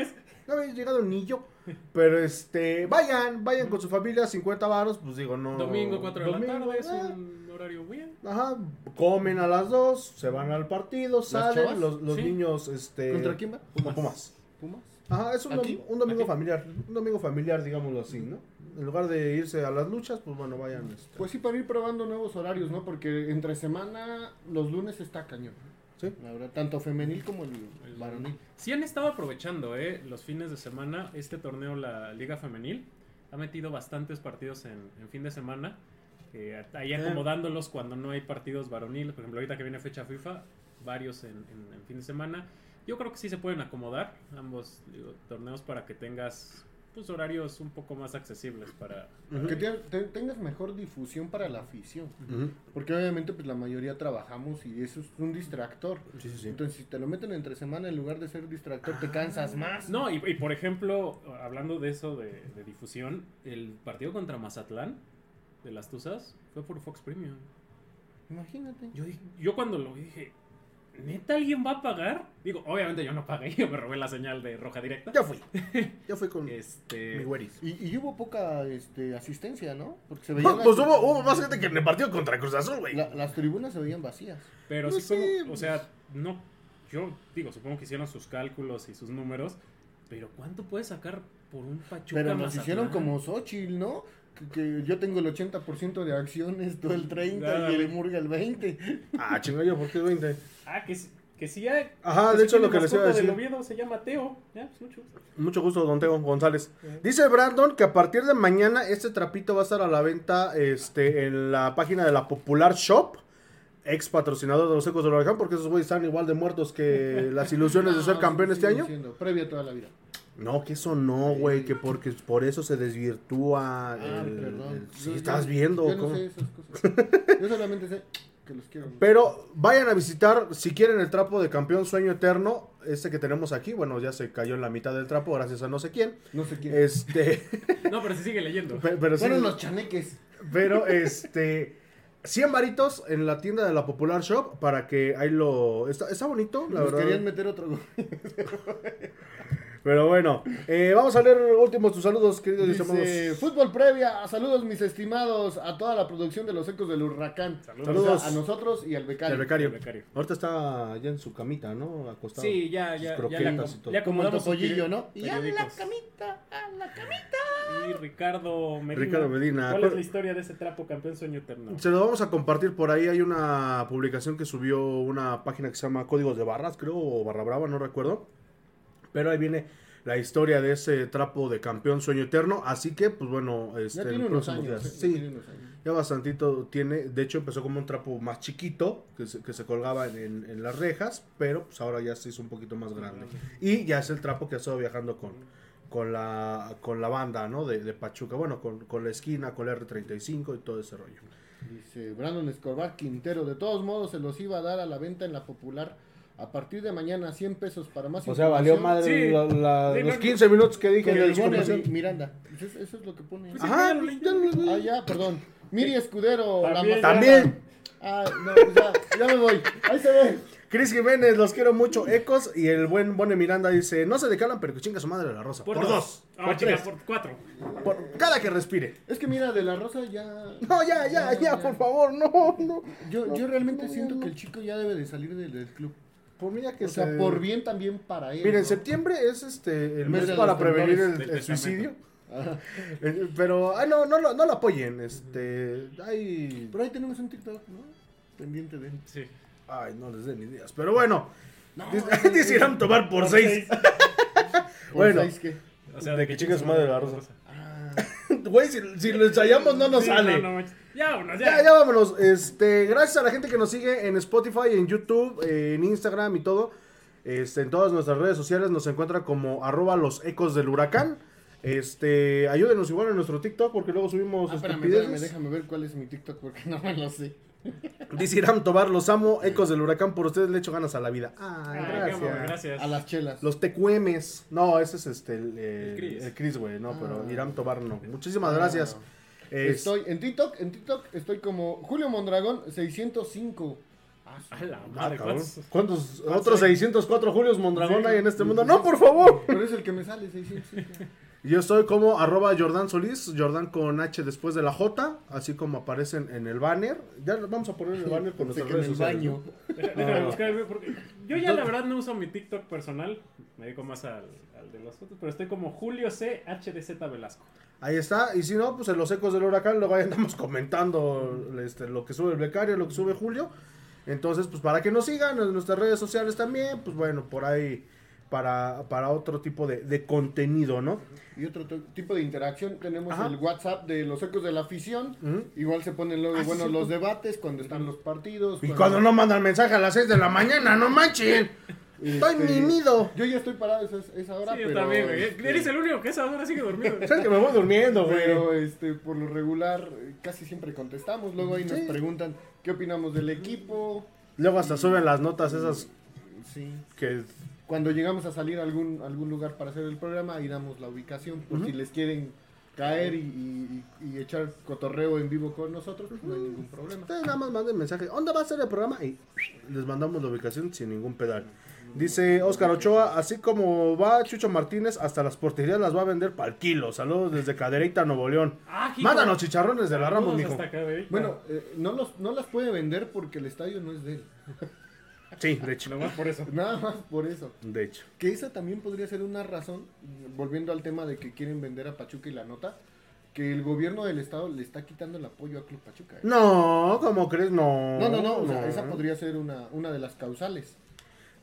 no había llegado ni yo. Pero este, vayan, vayan con su familia, 50 varos, pues digo, no. Domingo 4 de la tarde, es ah, un horario bien. Ajá, comen a las 2, se van al partido, salen, los, los Sí. niños, este. ¿Contra quién va? Pumas. Pumas. ¿Pumas? Ajá, es un, un domingo ¿Aquí? familiar, un domingo familiar, digámoslo así, ¿no? En lugar de irse a las luchas, pues bueno, vayan. este, Pues sí, para ir probando nuevos horarios, ¿no? Porque entre semana, los lunes está cañón. Sí. La verdad, tanto femenil como el, el varonil. Sí han estado aprovechando, ¿eh? Los fines de semana, este torneo, la Liga Femenil, ha metido bastantes partidos en, en fin de semana. eh, ahí acomodándolos cuando no hay partidos varoniles. Por ejemplo, ahorita que viene fecha FIFA, varios en, en- en fin de semana. Yo creo que sí se pueden acomodar ambos digo, torneos para que tengas pues, horarios un poco más accesibles para... Que te- te- tengas mejor difusión para la afición. Porque obviamente pues la mayoría trabajamos y eso es un distractor. Sí, sí, sí. Entonces si te lo meten entre semana en lugar de ser distractor te cansas más. No, y, y por ejemplo, hablando de eso de, de difusión, el partido contra Mazatlán de las Tuzas fue por Fox Premium. Imagínate. Yo, yo cuando lo vi dije, ¿neta alguien va a pagar? Digo, obviamente yo no pagué, yo me robé la señal de roja directa. Ya fui. Ya fui con Este, mi güeris. Y, y hubo poca este, asistencia, ¿no? Porque se veían No, las, pues hubo, hubo más gente que en el partido contra Cruz Azul, güey. la- las tribunas se veían vacías. pero Pues sí, como, o sea, no, yo digo, supongo que hicieron sus cálculos y sus números, pero ¿cuánto puede sacar por un Pachuca Pero nos Mazatlán? hicieron como Xochitl, ¿no? Que, que yo tengo el 80% de acciones, tú el 30% y el Murga el 20%. Ah, chinga yo, ¿por qué 20? Ah, que, sí- que sí hay. Ajá, de hecho, lo que les iba a decir. Oviedo se llama Teo. Ya, pues mucho gusto. Mucho gusto, don Teo González. Dice Brandon que a partir de mañana este trapito va a estar a la venta este, en la página de la Popular Shop, ex patrocinador de los Ecos del Huracán, porque esos güeyes están igual de muertos que las ilusiones de ser campeón sí, este año. siendo, previa toda la vida. No, que eso no, güey, que porque por eso se desvirtúa. Ah, el- perdón. el- sí, Yo- estás yo- viendo. Yo no cómo- sé esas cosas. Yo solamente sé que los quiero. Pero vayan a visitar, si quieren, el trapo de campeón sueño eterno, este que tenemos aquí. Bueno, ya se cayó en la mitad del trapo, gracias a no sé quién. No sé quién. Este, No, pero se sigue leyendo. pe- pero sí, Fueron los chaneques. pero este, 100 varitos en la tienda de la Popular Shop para que ahí lo... Está, está bonito, la Nos verdad. querían meter otro. Pero bueno, eh, vamos a leer últimos tus saludos, queridos y Dice, estimados. fútbol previa, saludos mis estimados a toda la producción de los ecos del huracán. Saludos. Sea, a nosotros y al becario. El becario. El becario. Ahorita está ya en su camita, ¿no? Acostado. Sí, ya, Sus ya, ya y todo. Como el topollillo, ¿no? Y a la camita, a la camita. Y Ricardo Medina. Ricardo Medina. ¿Cuál ¿Cuál- es la historia de ese trapo campeón sueño eterno? Se lo vamos a compartir por ahí. Hay una publicación que subió una página que se llama Códigos de Barras, creo, o Barra Brava, no recuerdo. Pero ahí viene la historia de ese trapo de campeón sueño eterno. Así que, pues bueno, este, Ya en tiene unos años. días. eh, Sí, tiene unos años. ya bastantito tiene. De hecho, empezó como un trapo más chiquito que se, que se colgaba en, en- en las rejas, pero pues ahora ya se hizo un poquito más grande. Y ya es el trapo que ha estado viajando con, con, la, con la banda, ¿no? De, de Pachuca. Bueno, con, con la esquina, con el R35 y todo ese rollo. Dice Brandon Escobar Quintero. De todos modos, se los iba a dar a la venta en la popular. A partir de mañana, 100 pesos para más O sea, valió madre Sí. la- la- Sí, los no, 15 minutos que dije de la y Miranda. Eso, eso es lo que pone. Pues Ajá, leí. Ah, ya, perdón. Miri Escudero. la También. ma- También. Ah, no, pues ya, ya me voy. Ahí se ve. Cris Jiménez, los quiero mucho. Ecos y el buen Bone Miranda dice: No se decalan, pero que chinga su madre la rosa. Por, dos. Ah, por chica, tres. por cuatro. Por cada que respire. Es que mira, de la Rosa ya. No, ya, ya, ya, por favor, no, no. Yo, yo realmente siento que el chico ya debe de salir del, del club. Por mí ya que O sea, se- por bien también para él. Miren, ¿no? septiembre es este el Mes para prevenir el, suicidio. Eh, Pero, ay, no, no, lo- no lo apoyen. Este, ay, Por ahí tenemos un TikTok, ¿no? Pendiente de él. Sí. ay, no les den ideas. Pero bueno, No, tomar por seis. Por Bueno. seis, ¿qué? O sea, De que chingue su madre la rosa. Ah, Güey, si, si lo ensayamos no nos Sí, sale. no, no. Ya, vámonos, Ya, ya vámonos. Este, gracias a la gente que nos sigue en Spotify, en YouTube, en Instagram y todo. Este, en todas nuestras redes sociales nos encuentra como arroba los ecos del huracán. Este, ayúdenos igual en nuestro TikTok porque luego subimos ah, espérame, espérame, déjame ver cuál es mi TikTok porque no me lo sé. Dice Iram Tobar, los amo, ecos del huracán, por ustedes le echo ganas a la vida. Ay, gracias. gracias. A las chelas. Los tecuemes. No, ese es este, el, eh, El Chris. güey, no, Ah. pero Iram Tobar no. Muchísimas Ah. gracias. Es- Estoy en TikTok, en TikTok estoy como Julio Mondragón 605. A la Ah, madre. ¿cuántos? ¿Cuántos? ¿Cuántos Otros hay? 604 Julios Mondragón Sí. hay en este mundo. ¡No, por favor! Pero es el que me sale 605. Yo estoy como arroba Jordan Solís, Jordan con H después de la J, así como aparecen en el banner. Ya vamos a poner el banner con nuestras redes el sociales. baño. yo ya la verdad no uso mi TikTok personal. Me dedico más al, al de las fotos, pero estoy como Julio C. HDZ Velasco. Ahí está, y si no, pues en los ecos del huracán luego ahí andamos comentando este, lo que sube el becario, lo que sube Julio. Entonces, pues para que nos sigan en nuestras redes sociales también, pues bueno, por ahí para, para otro tipo de, de contenido, ¿no? Y otro tipo de interacción, tenemos Ajá. el WhatsApp de los ecos de la afición. Igual se ponen luego, Ah, bueno, sí, los debates cuando están los partidos. Y cuando no mandan mensaje a las 6 de la mañana, no manchen. Estoy Este, mimido. Yo ya estoy parado esa, esa hora, Sí, yo pero... también, güey. este, Eres el único que esa hora sigue dormido. ¿Sabes que me voy durmiendo, güey? Pero este, por lo regular eh, casi siempre contestamos. Luego ahí nos preguntan qué opinamos del equipo. Luego hasta suben las notas esas Sí. que... Cuando llegamos a salir a algún, algún lugar para hacer el programa, ahí damos la ubicación. Por si les quieren caer y, y- y echar cotorreo en vivo con nosotros, pues no hay ningún problema. Ustedes nada más manden mensaje. ¿Dónde va a ser el programa? Y les mandamos la ubicación sin ningún pedal. Dice Oscar Ochoa, así como va Chucho Martínez, hasta las porterías las va a vender para el kilo. Saludos desde Cadereyta, Nuevo León. Ah. Mándanos chicharrones de la Ramos, Saludos mijo. Bueno, eh, no, los, no las puede vender porque el estadio no es de él. Sí, de hecho. Nomás por eso. Nada más por eso. De hecho. Que esa también podría ser una razón, volviendo al tema de que quieren vender a Pachuca y la nota, que el gobierno del estado le está quitando el apoyo a Club Pachuca. ¿eh? No, ¿cómo crees? No. No, no, no, o sea, esa podría ser una, una de las causales.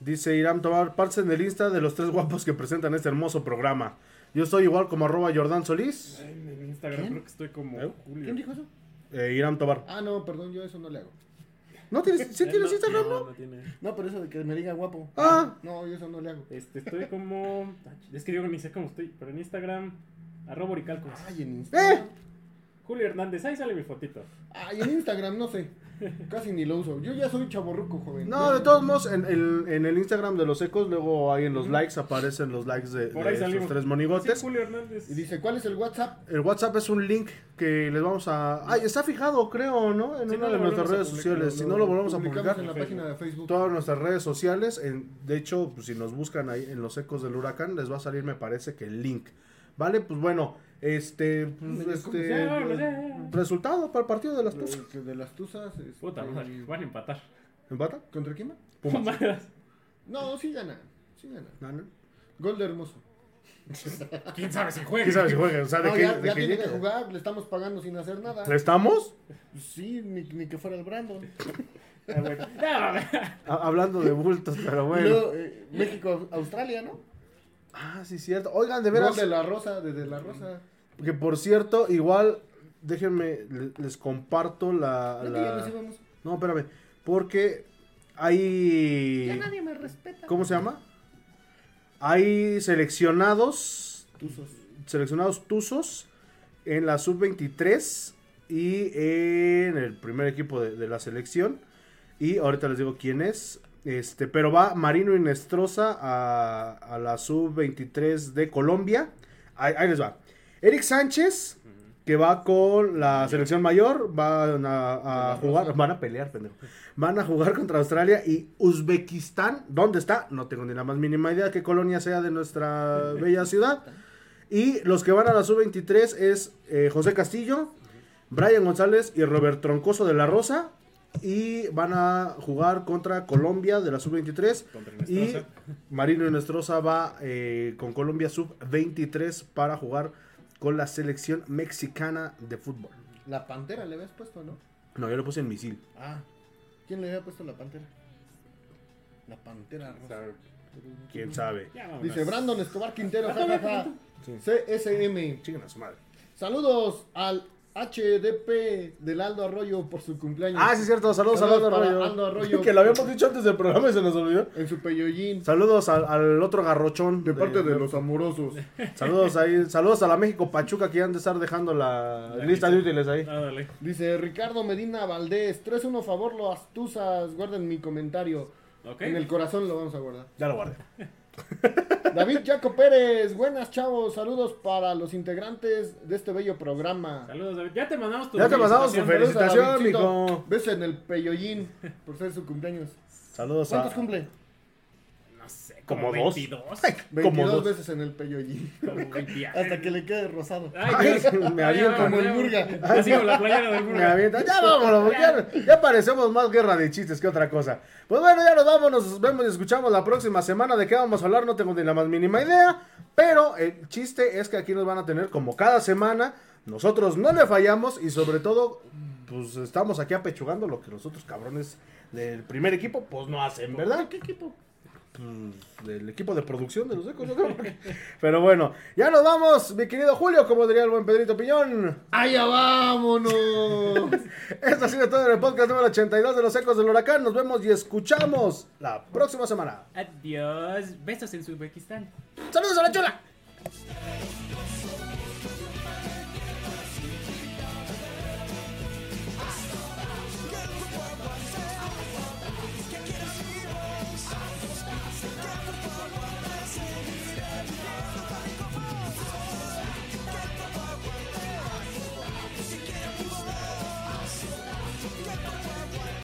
Dice Irán Tobar, parten del Insta de los tres guapos que presentan este hermoso programa. Yo estoy igual como arroba Jordan Solís. En en Instagram ¿Quién? creo que estoy como ¿Eh? Julio. ¿Quién dijo eso? Eh, Irán Tobar. Ah, no, perdón, yo eso no le hago. ¿No tienes, sí tienes no, Instagram, no, no? no tiene. No, pero eso de que me diga guapo. Ah. No, yo eso no le hago. Este, estoy como. Es que yo ni sé cómo estoy, pero en Instagram, arroba oricalcos. Ay, en Instagram. ¡Eh! Julio Hernández, ahí sale mi fotito. Ay, en Instagram no sé. Casi ni lo uso. Yo ya soy chaborruco, joven. No, de todos modos, en el, en el Instagram de los ecos, luego ahí en los likes aparecen los likes de, Por de ahí estos salimos. tres Sí, monigotes. Julio Hernández. Y dice, ¿cuál es el WhatsApp? El WhatsApp es un link que les vamos a... Ay, está fijado, creo, ¿no? En una no de lo nuestras volvemos a redes publicar, sociales. Si no, lo volvemos a publicamos publicar. en la página de Facebook. Todas nuestras redes sociales. En, de hecho, pues, si nos buscan ahí en los ecos del huracán, les va a salir, me parece, que el link. ¿Vale? Pues bueno, este... pues, este ya. resultado para el partido de las De, Tuzas. de las tuzas. este, Puta madre, van a empatar. ¿Empata? ¿Contra quién? Pumas. No, sí gana. Sí gana. No, no. Gol de hermoso. ¿Quién sabe si juega? ¿Quién sabe si juega? O sea, ¿de No, qué, ya, de ya qué tiene que llega? jugar, le estamos pagando sin hacer nada. ¿Estamos? Sí, ni, ni que fuera el Brandon. Ah, bueno. Hablando de bultos, pero bueno. luego, eh, México, Australia, ¿no? Ah, sí, cierto. Oigan, de Gol veras, de la Rosa, desde la Rosa. Que por cierto, igual, déjenme, le- les comparto la... No, la-. No, espérame, porque hay... Ya nadie me respeta. ¿Cómo se llama? Hay seleccionados, Tuzos. seleccionados tuzos en la sub-23 y en el primer equipo de, de la selección. Y ahorita les digo quién es. Este, pero va Marino Inestrosa a, a la sub-23 de Colombia. Ahí, ahí les va. Eric Sánchez, que va con la selección mayor, van a, a jugar, van a pelear, pendejo. Van a jugar contra Australia y Uzbekistán. ¿Dónde está? No tengo ni la más mínima idea qué colonia sea de nuestra bella ciudad. Y los que van a la sub-23 es eh, José Castillo, Brian González y Robert Troncoso de la Rosa. Y van a jugar contra Colombia de la sub-23. Contra Y. Marino Inestrosa va eh, con Colombia sub-23 para jugar con la selección mexicana de fútbol. La Pantera le habías puesto, ¿no? No, yo le puse en misil. Ah. ¿Quién le había puesto la Pantera? La Pantera Rosa. ¿Quién sabe? Dice Brandon Escobar Quintero, jajaja. CSM. Chinguen a su madre. Saludos al HDP del Aldo Arroyo por su cumpleaños. Ah, sí, es cierto. Saludos, Saludos Aldo Arroyo. Aldo Arroyo. que lo habíamos dicho antes del programa y se nos olvidó. En su peyollín. Saludos al, al otro garrochón. De parte de los amorosos. Saludos ahí. Saludos a la México Pachuca que han de estar dejando la La lista de útiles ahí. Ah, dale. Dice Ricardo Medina Valdés. 3-1 favor, los astuzas. Guarden mi comentario. En el corazón lo vamos a guardar. Ya lo guardé. David Jaco Pérez, buenas chavos, saludos para los integrantes de este bello programa. Saludos, David. Ya te mandamos tu Ya te mandamos tu felicitación. mijo. Beso en el peyollín por ser su cumpleaños. Saludos a. ¿Cuántos cumple? Como como, dos. 22. Como 22 dos. veces en el peyollín. Como 20. Hasta que le quede rosado. Ay, Dios. me aviento ya, como el ya, Murga. Así como la playera del Me avienta. Ya vámonos, ya, ya parecemos más guerra de chistes que otra cosa. Pues bueno, ya nos vamos, nos vemos y escuchamos la próxima semana. ¿De qué vamos a hablar? No tengo ni la más mínima idea. Pero el chiste es que aquí nos van a tener como cada semana. Nosotros no le fallamos y sobre todo, pues estamos aquí apechugando lo que los otros cabrones del primer equipo, pues no hacen, ¿verdad? ¿Qué equipo? Pues, del equipo de producción de los ecos, creo. Pero bueno, ya nos vamos, mi querido Julio, como diría el buen Pedrito Piñón. ¡Allá vámonos! Esto ha sido todo en el podcast número 82 de los ecos del huracán. Nos vemos y escuchamos la próxima semana. Adiós. Besos en Uzbekistán. ¡Saludos a la chula!